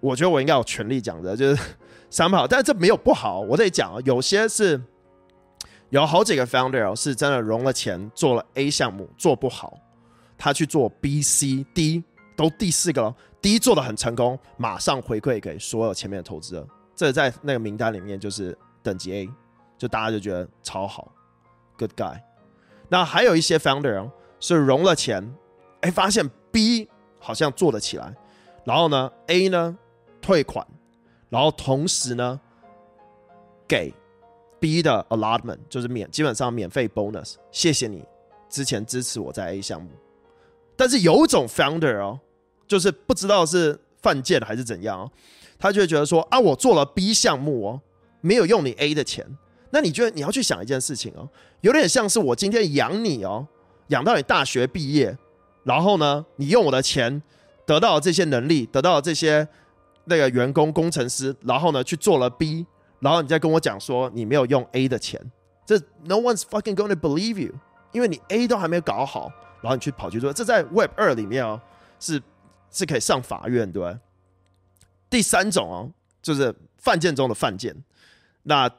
S1: 我觉得我应该有权利讲的，就是 三不好，但是这没有不好，我得讲，有些是。有好几个 founder 是真的融了钱做了 A 项目做不好，他去做 B、C、D 都第四个了，D 做的很成功，马上回馈给所有前面的投资者，这在那个名单里面就是等级 A，就大家就觉得超好，good guy。那还有一些 founder 是融了钱，哎，发现 B 好像做得起来，然后呢 A 呢退款，然后同时呢给。B 的 allotment 就是免，基本上免费 bonus，谢谢你之前支持我在 A 项目。但是有一种 founder 哦，就是不知道是犯贱还是怎样哦，他就会觉得说啊，我做了 B 项目哦，没有用你 A 的钱，那你觉得你要去想一件事情哦，有点像是我今天养你哦，养到你大学毕业，然后呢，你用我的钱得到了这些能力，得到了这些那个员工工程师，然后呢去做了 B。然后你再跟我讲说你没有用 A 的钱，这 No one's fucking gonna believe you，因为你 A 都还没有搞好，然后你去跑去做，这在 Web 二里面哦，是是可以上法院对。第三种哦，就是犯贱中的犯贱，那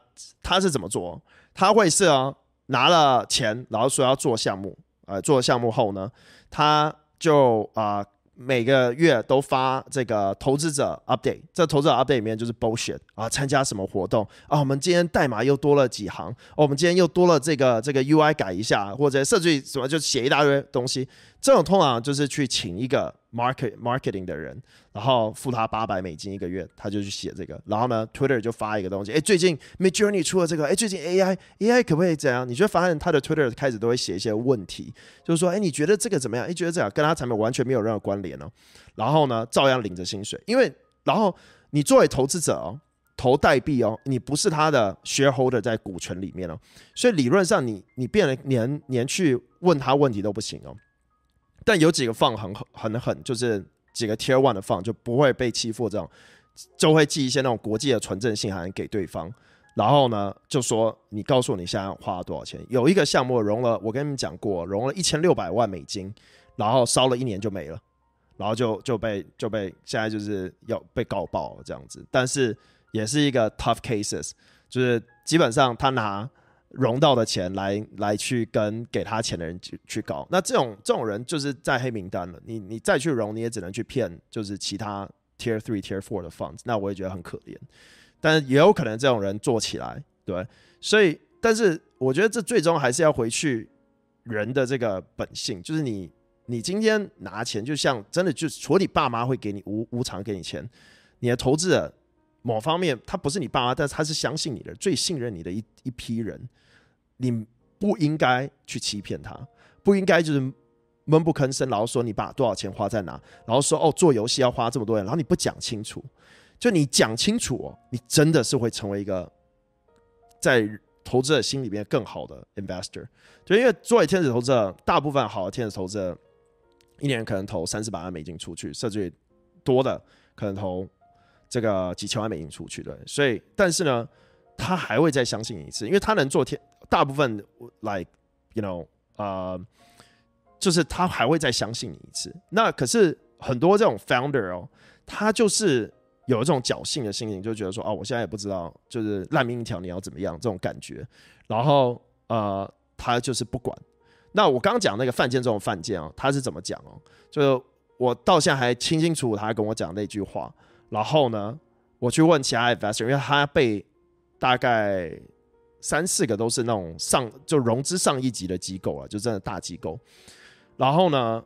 S1: 他是怎么做？他会是啊，拿了钱，然后说要做项目，呃，做项目后呢，他就啊。每个月都发这个投资者 update，这投资者 update 里面就是 bullshit 啊，参加什么活动啊？我们今天代码又多了几行，哦、我们今天又多了这个这个 UI 改一下，或者设计什么就写一大堆东西。这种通常就是去请一个 market marketing 的人，然后付他八百美金一个月，他就去写这个。然后呢，Twitter 就发一个东西，哎，最近 Midjourney 出了这个，哎，最近 AI AI 可不可以怎样？你就会发现他的 Twitter 开始都会写一些问题，就是说，哎，你觉得这个怎么样？哎，觉得这样跟他产品完全没有任何关联哦。然后呢，照样领着薪水，因为然后你作为投资者哦，投代币哦，你不是他的 shareholder 在股权里面哦，所以理论上你你变了连连去问他问题都不行哦。但有几个放很很很狠，就是几个 tier one 的放就不会被欺负，这样就会寄一些那种国际的纯正信函给对方，然后呢就说你告诉我你现在花了多少钱。有一个项目融了，我跟你们讲过，融了一千六百万美金，然后烧了一年就没了，然后就就被就被现在就是要被告爆这样子，但是也是一个 tough cases，就是基本上他拿融到的钱来来去跟给他钱的人去去搞，那这种这种人就是在黑名单了，你你再去融，你也只能去骗就是其他 tier three tier four 的 funds，那我也觉得很可怜，但也有可能这种人做起来，对，所以但是我觉得这最终还是要回去。人的这个本性就是你，你今天拿钱，就像真的就除了你爸妈会给你无无偿给你钱，你的投资者某方面他不是你爸妈，但是他是相信你的，最信任你的一一批人，你不应该去欺骗他，不应该就是闷不吭声，然后说你把多少钱花在哪，然后说哦做游戏要花这么多钱，然后你不讲清楚，就你讲清楚哦，你真的是会成为一个在。投资者心里面更好的 investor，就因为作为天使投资者，大部分好的天使投资者一年可能投三四百万美金出去，甚至多的可能投这个几千万美金出去，的。所以，但是呢，他还会再相信你一次，因为他能做天，大部分 like you know 呃，就是他还会再相信你一次。那可是很多这种 founder 哦，他就是。有一种侥幸的心情，就觉得说，哦，我现在也不知道，就是烂命一条，你要怎么样这种感觉。然后，呃，他就是不管。那我刚刚讲那个犯贱这种犯贱哦，他是怎么讲哦？就是我到现在还清清楚楚，他还跟我讲那句话。然后呢，我去问其他 investor，因为他被大概三四个都是那种上就融资上亿级的机构啊，就真的大机构。然后呢，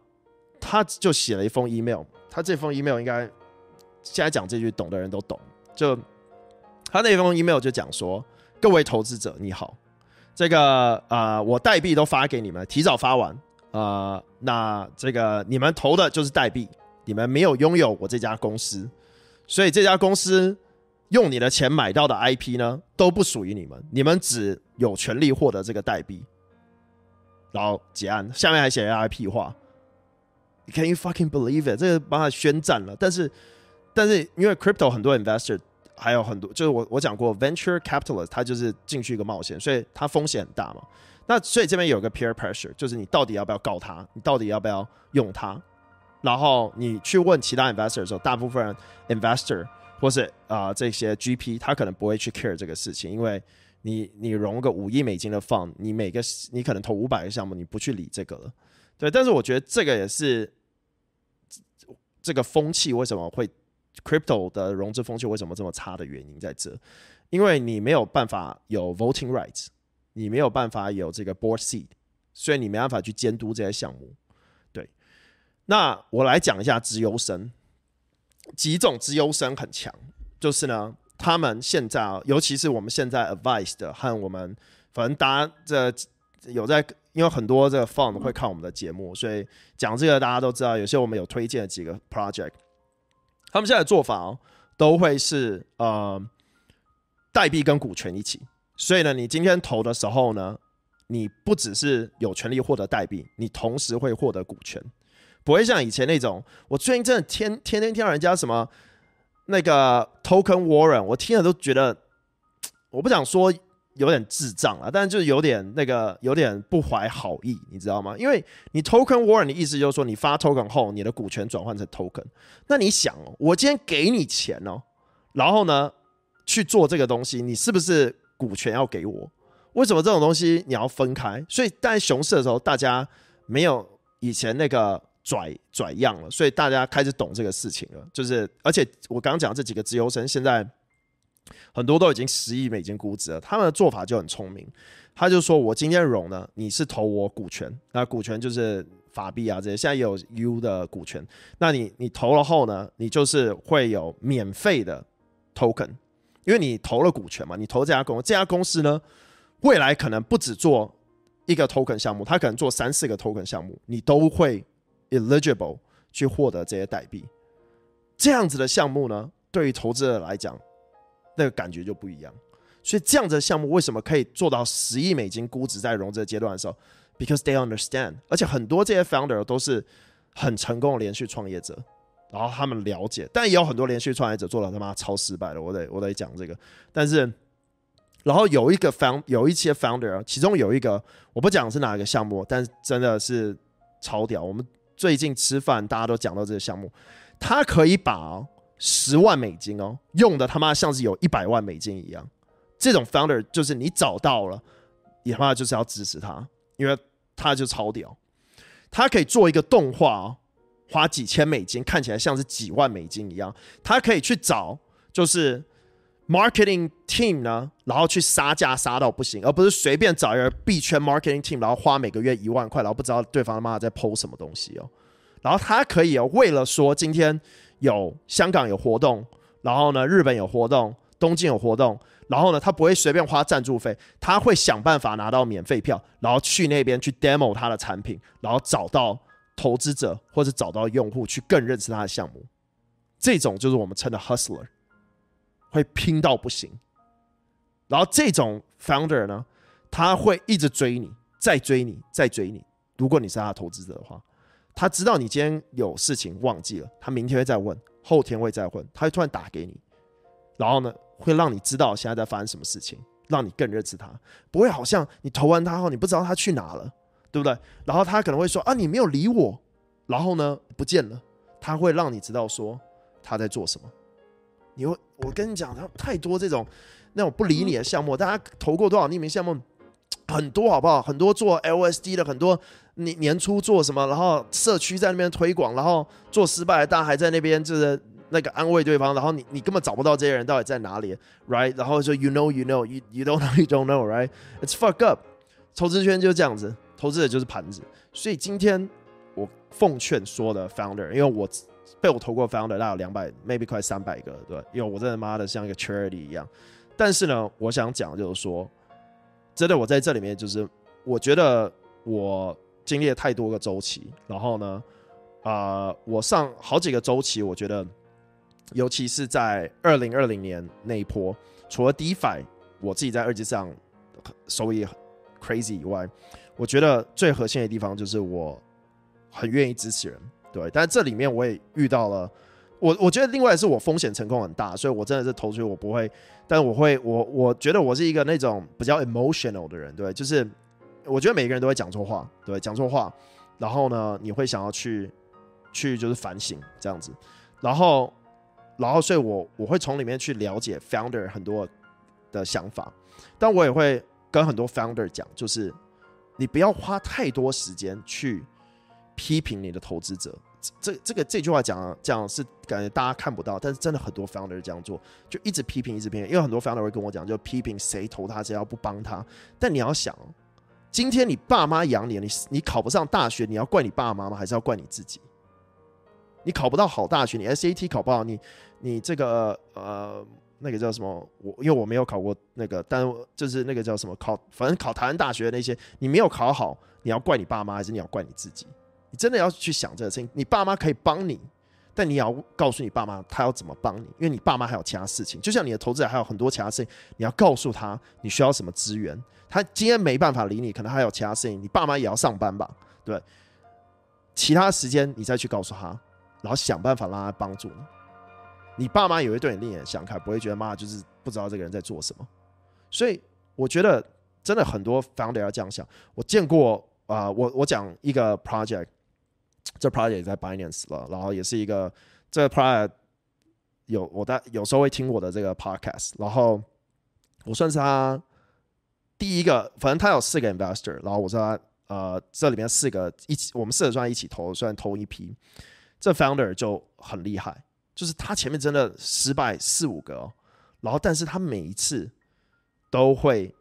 S1: 他就写了一封 email，他这封 email 应该。现在讲这句，懂的人都懂。就他那封 email 就讲说：“各位投资者，你好，这个呃，我代币都发给你们，提早发完。呃，那这个你们投的就是代币，你们没有拥有我这家公司，所以这家公司用你的钱买到的 IP 呢，都不属于你们，你们只有权利获得这个代币。然后结案，下面还写 IP 话，Can you fucking believe it？这个帮他宣战了，但是。但是因为 crypto 很多 investor 还有很多，就是我我讲过 venture capitalist，他就是进去一个冒险，所以他风险很大嘛。那所以这边有个 peer pressure，就是你到底要不要告他，你到底要不要用它？然后你去问其他 investor 的时候，大部分 investor 或是啊、这些 GP，他可能不会去 care 这个事情，因为你你融个五亿美金的 fund，你每个你可能投五百个项目，你不去理这个了。对，但是我觉得这个也是这个风气为什么会。Crypto 的融资风气为什么这么差的原因在这，因为你没有办法有 voting rights，你没有办法有这个 board seat，所以你没办法去监督这些项目。那我来讲一下资优生，几种资优生很强，就是呢，他们现在啊，尤其是我们现在 advice 的和我们，反正大家这有在，因为很多这个 fund 会看我们的节目，所以讲这个大家都知道，有些我们有推荐几个 project。他们现在做法哦，都会是呃代币跟股权一起，所以呢，你今天投的时候呢，你不只是有权利获得代币，你同时会获得股权，不会像以前那种。我最近真的天天天听到人家什么那个 token warrant，我听了都觉得，我不想说。有点智障了，但是就是有点那个，有点不怀好意，你知道吗？因为你 token warrant 的意思就是说，你发 token 后，你的股权转换成 token。那你想哦，我今天给你钱哦，然后呢去做这个东西，你是不是股权要给我？为什么这种东西你要分开？所以在熊市的时候，大家没有以前那个拽拽样了，所以大家开始懂这个事情了。就是，而且我刚刚讲这几个资优生现在。很多都已经十亿美金估值了，他们的做法就很聪明。他就说：“我今天融呢，你是投我股权，那股权就是法币啊这些。现在有 U 的股权，那你你投了后呢，你就是会有免费的 token，因为你投了股权嘛。你投这家公司，这家公司呢，未来可能不只做一个 token 项目，它可能做三四个 token 项目，你都会 eligible 去获得这些代币。这样子的项目呢，对于投资者来讲。”那个感觉就不一样，所以这样子的项目为什么可以做到十亿美金估值在融资阶段的时候？Because they understand，而且很多这些 founder 都是很成功的连续创业者，然后他们了解，但也有很多连续创业者做了他妈超失败的，我得我得讲这个。但是，然后有一个 found 有一些 founder，其中有一个我不讲是哪一个项目，但是真的是超屌。我们最近吃饭大家都讲到这个项目，他可以把十万美金哦用的他妈像是有一百万美金一样。这种 founder 就是你找到了，你他妈就是要支持他，因为他就超屌，他可以做一个动画，花几千美金，看起来像是几万美金一样。他可以去找就是 marketing team 呢，然后去杀价杀到不行，而不是随便找一个币圈 marketing team，然后花每个月一万块，然后不知道对方他妈在 PO 什么东西哦。然后他可以，为了说今天有香港有活动，然后呢日本有活动，东京有活动。然后呢，他不会随便花赞助费，他会想办法拿到免费票，然后去那边去 demo 他的产品，然后找到投资者或者找到用户去更认识他的项目。这种就是我们称的 hustler，会拼到不行。然后这种 founder 呢，他会一直追你，再追你，再追你。如果你是他的投资者的话，他知道你今天有事情忘记了，他明天会再问，后天会再问，他会突然打给你，然后呢，会让你知道现在在发生什么事情，让你更认识他。不会好像你投完他后，你不知道他去哪了，对不对？然后他可能会说啊，你没有理我，然后呢不见了。他会让你知道说他在做什么。你会，我跟你讲，他太多这种那种不理你的项目，大家投过多少匿名项目？很多好不好？很多做 LSD 的，很多年年初做什么，然后社区在那边推广，然后做失败，大家还在那边就是。那个安慰对方，然后你你根本找不到这些人到底在哪里，right？然后就 you know you know you you don't know you don't know，right？It's fuck up。投资圈就是这样子，投资者就是盘子。所以今天我奉劝说的 founder，因为我被我投过 founder，大概有两百，maybe 快三百个，对，因为我真的妈的像一个 charity 一样。但是呢，我想讲就是说，真的我在这里面就是，我觉得我经历了太多个周期，然后呢，啊、我上好几个周期，我觉得。尤其是在二零二零年那一波，除了 DeFi 我自己在二级市场收益 crazy 以外，我觉得最核心的地方就是我很愿意支持人，对。但这里面我也遇到了，我我觉得另外是我风险成功很大，所以我真的是投出去我不会，但我会我我觉得我是一个那种比较 emotional 的人，对，就是我觉得每个人都会讲错话，对，讲错话，然后呢，你会想要去去就是反省这样子，然后。然后，所以我我会从里面去了解 founder 很多的想法，但我也会跟很多 founder 讲，就是你不要花太多时间去批评你的投资者。这这个这句话讲讲是感觉大家看不到，但是真的很多 founder 这样做，就一直批评，一直批评。因为很多 founder 会跟我讲，就批评谁投他，只要不帮他。但你要想，今天你爸妈养你，你你考不上大学，你要怪你爸妈吗？还是要怪你自己？你考不到好大学，你 SAT 考不好，你你这个呃那个叫什么？我因为我没有考过那个，但就是那个叫什么考，反正考台湾大学的那些，你没有考好，你要怪你爸妈还是你要怪你自己？你真的要去想这个事情。你爸妈可以帮你，但你也要告诉你爸妈他要怎么帮你，因为你爸妈还有其他事情。就像你的投资人还有很多其他事情，你要告诉他你需要什么资源。他今天没办法理你，可能还有其他事情。你爸妈也要上班吧？对，其他时间你再去告诉他。然后想办法让他帮助你，你爸妈也会对你另眼相看，不会觉得妈妈就是不知道这个人在做什么。所以我觉得真的很多 founder 要这样想。我见过啊、我我讲一个 project，这 project 也在 Binance 了，然后也是一个这个 project 有我在有时候会听我的这个 podcast，然后我算是他第一个，反正他有四个 investor，然后我是他呃这里面四个一起，我们四个算一起投，算投一批。这 founder 就很厉害，就是他前面真的失败四五个，然后但是他每一次都会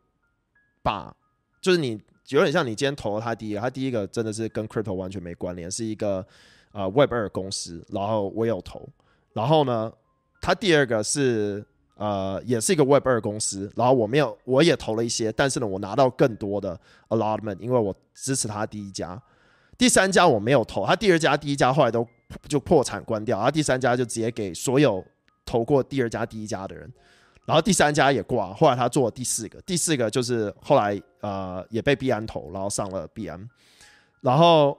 S1: 把，就是你有点像你今天投了他第一个，他第一个真的是跟 crypto 完全没关联，是一个呃 Web 二公司，然后我有投，然后呢，他第二个是呃也是一个 Web 二公司，然后我没有我也投了一些，但是呢我拿到更多的 allotment，因为我支持他第一家，第三家我没有投，他第二家第一家后来都。就破产关掉，然后第三家就直接给所有投过第二家、第一家的人，然后第三家也挂，后来他做了第四个，第四个就是后来呃也被币安投，然后上了币安，然后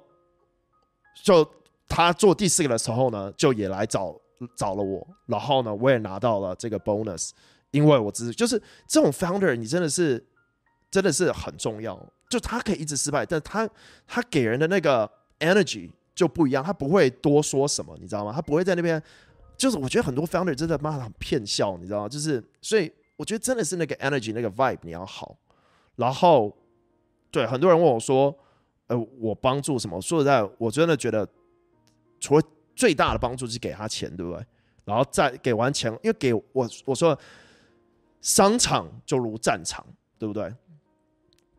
S1: 就他做第四个的时候呢，就也来找找了我，然后呢我也拿到了这个 bonus，因为我知就是这种 founder 你真的是真的是很重要，就他可以一直失败，但他他给人的那个 energy。就不一样，他不会多说什么，你知道吗？他不会在那边，就是我觉得很多 founder 真的妈的很骗笑，你知道吗？就是所以我觉得真的是那个 energy 那个 vibe 你要好，然后对很多人问我说，呃，我帮助什么？说实在，我真的觉得除了最大的帮助是给他钱，对不对？然后再给完钱，因为给我我说商场就如战场，对不对？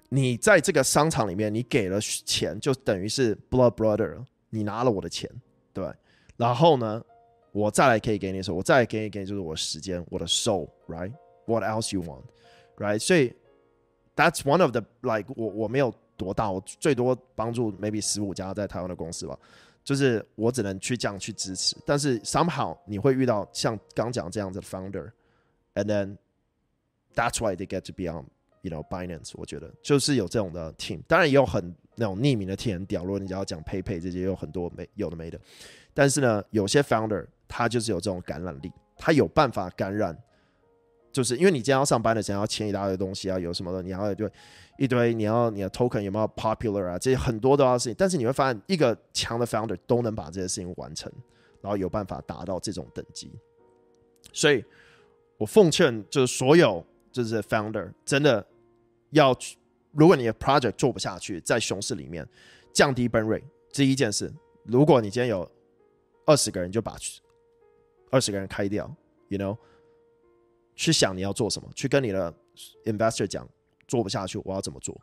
S1: 你在这个商场里面，你给了钱，就等于是 blood brother，你拿了我的钱，对。然后呢，我再来可以给你的时候，我再来给你给你就是我的时间，我的 soul，right？What else you want，right？所以 that's one of the like 我我没有多大，我最多帮助 maybe 十五家在台湾的公司吧，就是我只能去这样去支持。但是 somehow 你会遇到像刚讲这样子的 founder，and then that's why they get to be on。You know, Binance，我觉得就是有这种的 team，当然也有很那种匿名的 team 很屌。如果你只要讲 PayPay 这些，有很多没有的没的。但是呢，有些 founder 他就是有这种感染力，他有办法感染。就是因为你今天要上班的时候要签一大堆东西啊，有什么的，你要对一堆，你要你的 token 有没有 popular 啊，这些很多都要事情。但是你会发现，一个强的 founder 都能把这些事情完成，然后有办法达到这种等级。所以我奉劝就是所有就是 founder 真的。要，如果你的 project 做不下去，在熊市里面降低 burn rate，第一件事。如果你今天有二十个人，就把二十个人开掉，you know，去想你要做什么，去跟你的 investor 讲，做不下去，我要怎么做？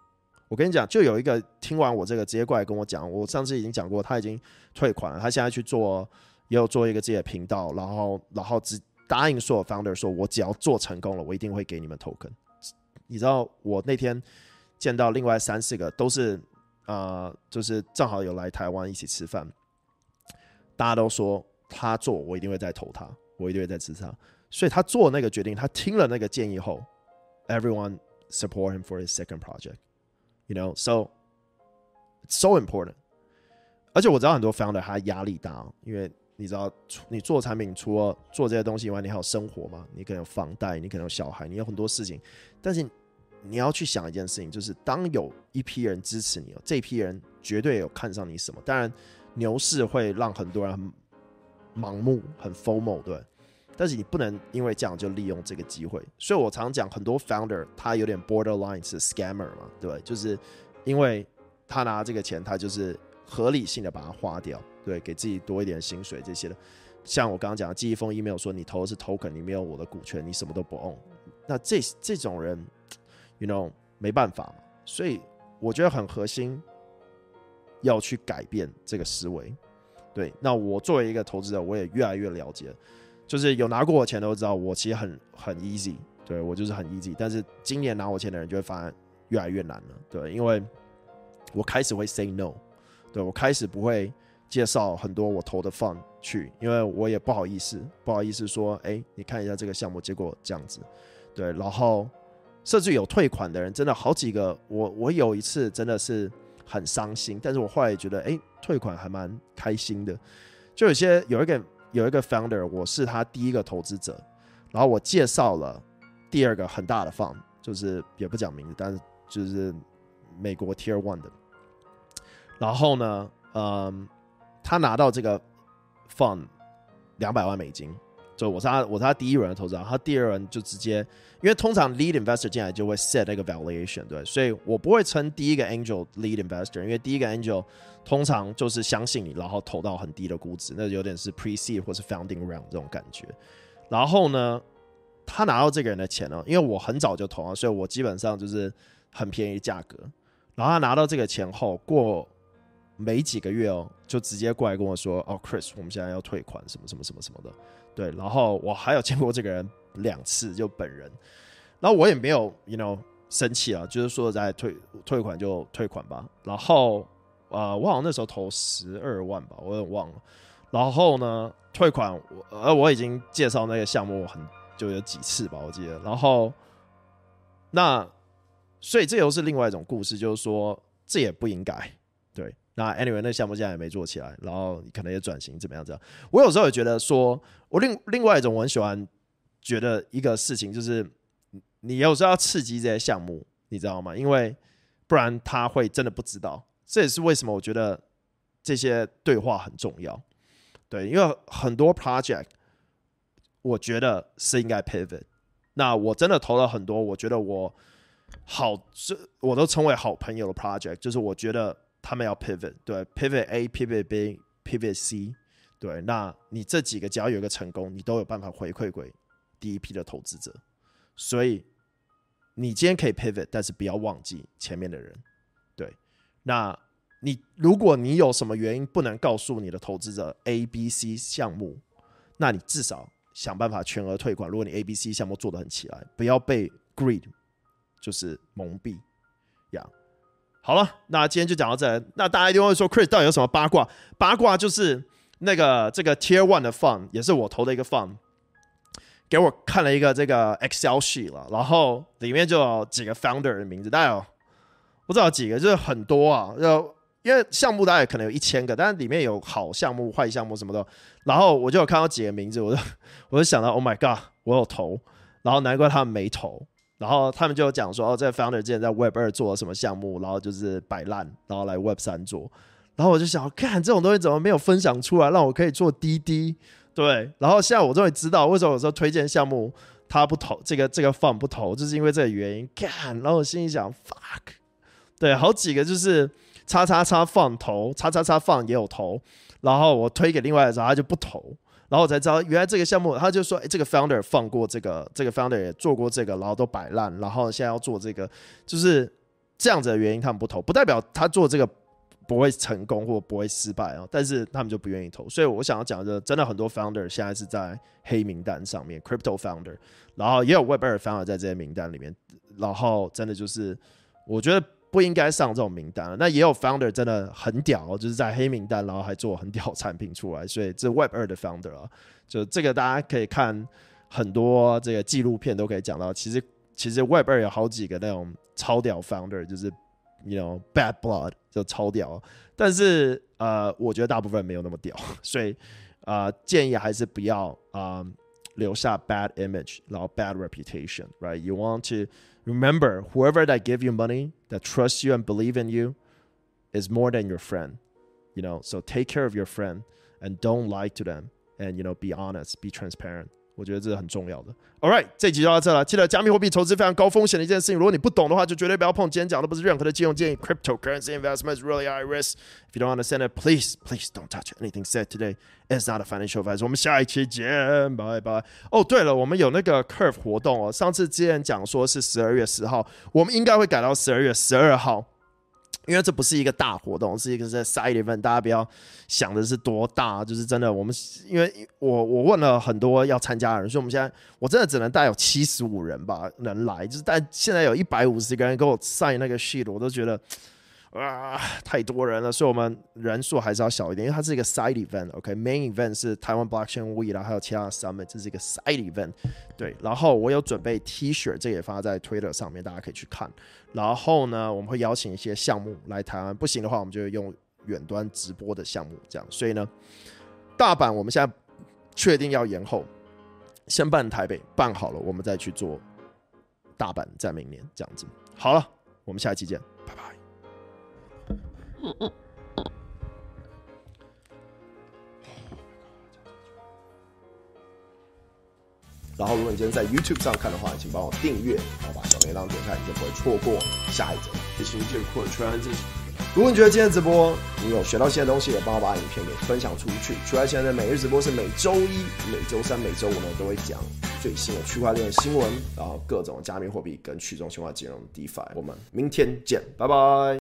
S1: 我跟你讲，就有一个听完我这个直接过来跟我讲，我上次已经讲过，他已经退款了，他现在去做，也有做一个自己的频道，然后然后只答应所有 founder 说，我只要做成功了，我一定会给你们 token。你知道我那天见到另外三四个都是啊、呃，就是正好有来台湾一起吃饭，大家都说他做我一定会再投他，我一定会再支持他，所以他做那个决定，他听了那个建议后，everyone support him for his second project，you know，so so important。而且我知道很多 founder 他压力大，因为你知道你做产品除了做这些东西以外，你还有生活嘛，你可能有房贷，你可能有小孩，你有很多事情，但是。你要去想一件事情，就是当有一批人支持你，这批人绝对有看上你什么。当然，牛市会让很多人很盲目、很 FOMO，对。但是你不能因为这样就利用这个机会。所以我常讲，很多 founder 他有点 borderline 是 scammer 嘛，对，就是因为他拿这个钱，他就是合理性的把它花掉，对，给自己多一点薪水这些的。像我刚刚讲的，寄一封 email 说你投的是 token，你没有我的股权，你什么都不 own。那这这种人。You know，没办法嘛，所以我觉得很核心，要去改变这个思维。对，那我作为一个投资者，我也越来越了解，就是有拿过我钱都知道，我其实很很 easy，对，我就是很 easy。但是今年拿我钱的人就会发现越来越难了，对，因为我开始会 say no，对，我开始不会介绍很多我投的 fund 去，因为我也不好意思，不好意思说，哎，你看一下这个项目，结果这样子，对，然后。甚至有退款的人，真的好几个。我我有一次真的是很伤心，但是我后来也觉得，哎、退款还蛮开心的。就有些有一个有一个 founder，我是他第一个投资者，然后我介绍了第二个很大的 fund，就是也不讲名字，但是就是美国 Tier One 的。然后呢，嗯，他拿到这个 fund 两百万美金。就我是他，我是他第一轮的投资者，他第二轮就直接，因为通常 lead investor 进来就会 set 那个 valuation，对，所以我不会称第一个 angel lead investor，因为第一个 angel 通常就是相信你，然后投到很低的估值，那有点是 pre-seed 或是 founding round 这种感觉。然后呢，他拿到这个人的钱呢，因为我很早就投了，所以我基本上就是很便宜的价格。然后他拿到这个钱后，过没几个月哦，就直接过来跟我说：“哦，Chris，我们现在要退款，什么什么什么什么的。”对，然后我还有见过这个人两次，就本人，然后我也没有，you know，生气啊，就是说在退退款就退款吧。然后，呃，我好像那时候投十二万吧，我有点忘了。然后呢，退款，呃，我已经介绍那个项目很就有几次吧，我记得。然后，那所以这又是另外一种故事，就是说这也不应该，那 anyway，那项目现在也没做起来，然后可能也转型怎么样？这样，我有时候也觉得说，我另另外一种我很喜欢觉得一个事情就是，你有时候要刺激这些项目，你知道吗？因为不然他会真的不知道。这也是为什么我觉得这些对话很重要。对，因为很多 project，我觉得是应该 pivot。那我真的投了很多，我觉得我好，这我都称为好朋友的 project，就是我觉得他们要 pivot，对，pivot A，pivot B，pivot C，对，那你这几个只要有一个成功，你都有办法回馈给第一批的投资者。所以你今天可以 pivot，但是不要忘记前面的人。对，那你如果你有什么原因不能告诉你的投资者 A、B、C 项目，那你至少。想办法全额退款。如果你 A、B、C 项目做得很起来，不要被 greed 就是蒙蔽呀。好了，那今天就讲到这。那大家一定会说，Chris 到底有什么八卦？八卦就是那个这个 Tier One 的 fund，也是我投的一个 fund，给我看了一个这个 Excel sheet 了，然后里面就有几个 founder 的名字，大概有不知道几个，就是很多啊，就。因为项目大概可能有一千个，但是里面有好项目、坏项目什么的。然后我就有看到几个名字，我就我就想到，Oh my god，我有投，然后难怪他们没投。然后他们就讲说，哦，这个 founder 之前在 Web 二做了什么项目，然后就是摆烂，然后来 Web 三做。然后我就想，看这种东西怎么没有分享出来，让我可以做滴滴？对。然后现在我终于知道为什么有时候推荐项目他不投，这个这个 fund 不投，就是因为这个原因。看，然后我心里想，fuck，对，好几个就是。叉叉叉放投，叉叉叉放也有投，然后我推给另外的时候，他就不投，然后我才知道原来这个项目，他就说，哎，这个 founder 放过这个，这个 founder 也做过这个，然后都摆烂，然后现在要做这个，就是这样子的原因，他们不投，不代表他做这个不会成功或不会失败啊，但是他们就不愿意投，所以我想要讲的，真的很多 founder 现在是在黑名单上面，crypto founder，然后也有 Web 二 founder 在这些名单里面，然后真的就是我觉得。不应该上这种名单，那也有 founder 真的很屌，就是在黑名单，然后还做很屌产品出来，所以这 Web 二的 founder 啊，就这个大家可以看很多这个纪录片都可以讲到，其实其实 Web 二有好几个那种超屌 founder，就是 you know bad blood 就超屌，但是呃，我觉得大部分没有那么屌，所以呃，建议还是不要啊、留下 bad image，然后 bad reputation，right？You want to Remember, whoever that give you money, that trusts you and believe in you, is more than your friend. You know, so take care of your friend and don't lie to them. And you know, be honest, be transparent. 我觉得这是很重要的。All right，这集就到这了。记得加密货币投资非常高风险的一件事情，如果你不懂的话，就绝对不要碰。今天讲的不是任何的金融建议。Cryptocurrency investments really high risk. If you don't understand it, please, please don't touch anything said today. It's not a financial advice. 我们下一期见，拜拜。哦，对了，我们有那个 Curve 活动哦。上次之前讲说是十二月十号，我们应该会改到十二月十二号。因为这不是一个大活动，是一个在 side event，大家不要想的是多大，就是真的。我们因为我我问了很多要参加的人，所以我们现在我真的只能带有七十五人吧能来，就是但现在有一百五十个人给我晒那个 sheet，我都觉得。啊，太多人了，所以我们人数还是要小一点，因为它是一个 side event，OK，main、event 是台湾 blockchain week，然后还有其他的 summit，这是一个 side event，对。然后我有准备 T 恤，这个也发在 Twitter 上面，大家可以去看。然后呢，我们会邀请一些项目来台湾，不行的话，我们就用远端直播的项目这样。所以呢，大阪我们现在确定要延后，先办台北，办好了我们再去做大阪，在明年这样子。好了，我们下期见，拜拜。然后，如果你今天在 YouTube 上看的话，请帮我订阅，然后把小铃铛点开，你就不会错过下一集。谢谢你这个扩如果你觉得今天直播你有学到新的东西，也帮我把影片给分享出去。区块链的每日直播是每周一、每周三、每周五呢都会讲最新的区块链新闻，然后各种加密货币跟去中心化金融 DeFi。我们明天见，拜拜。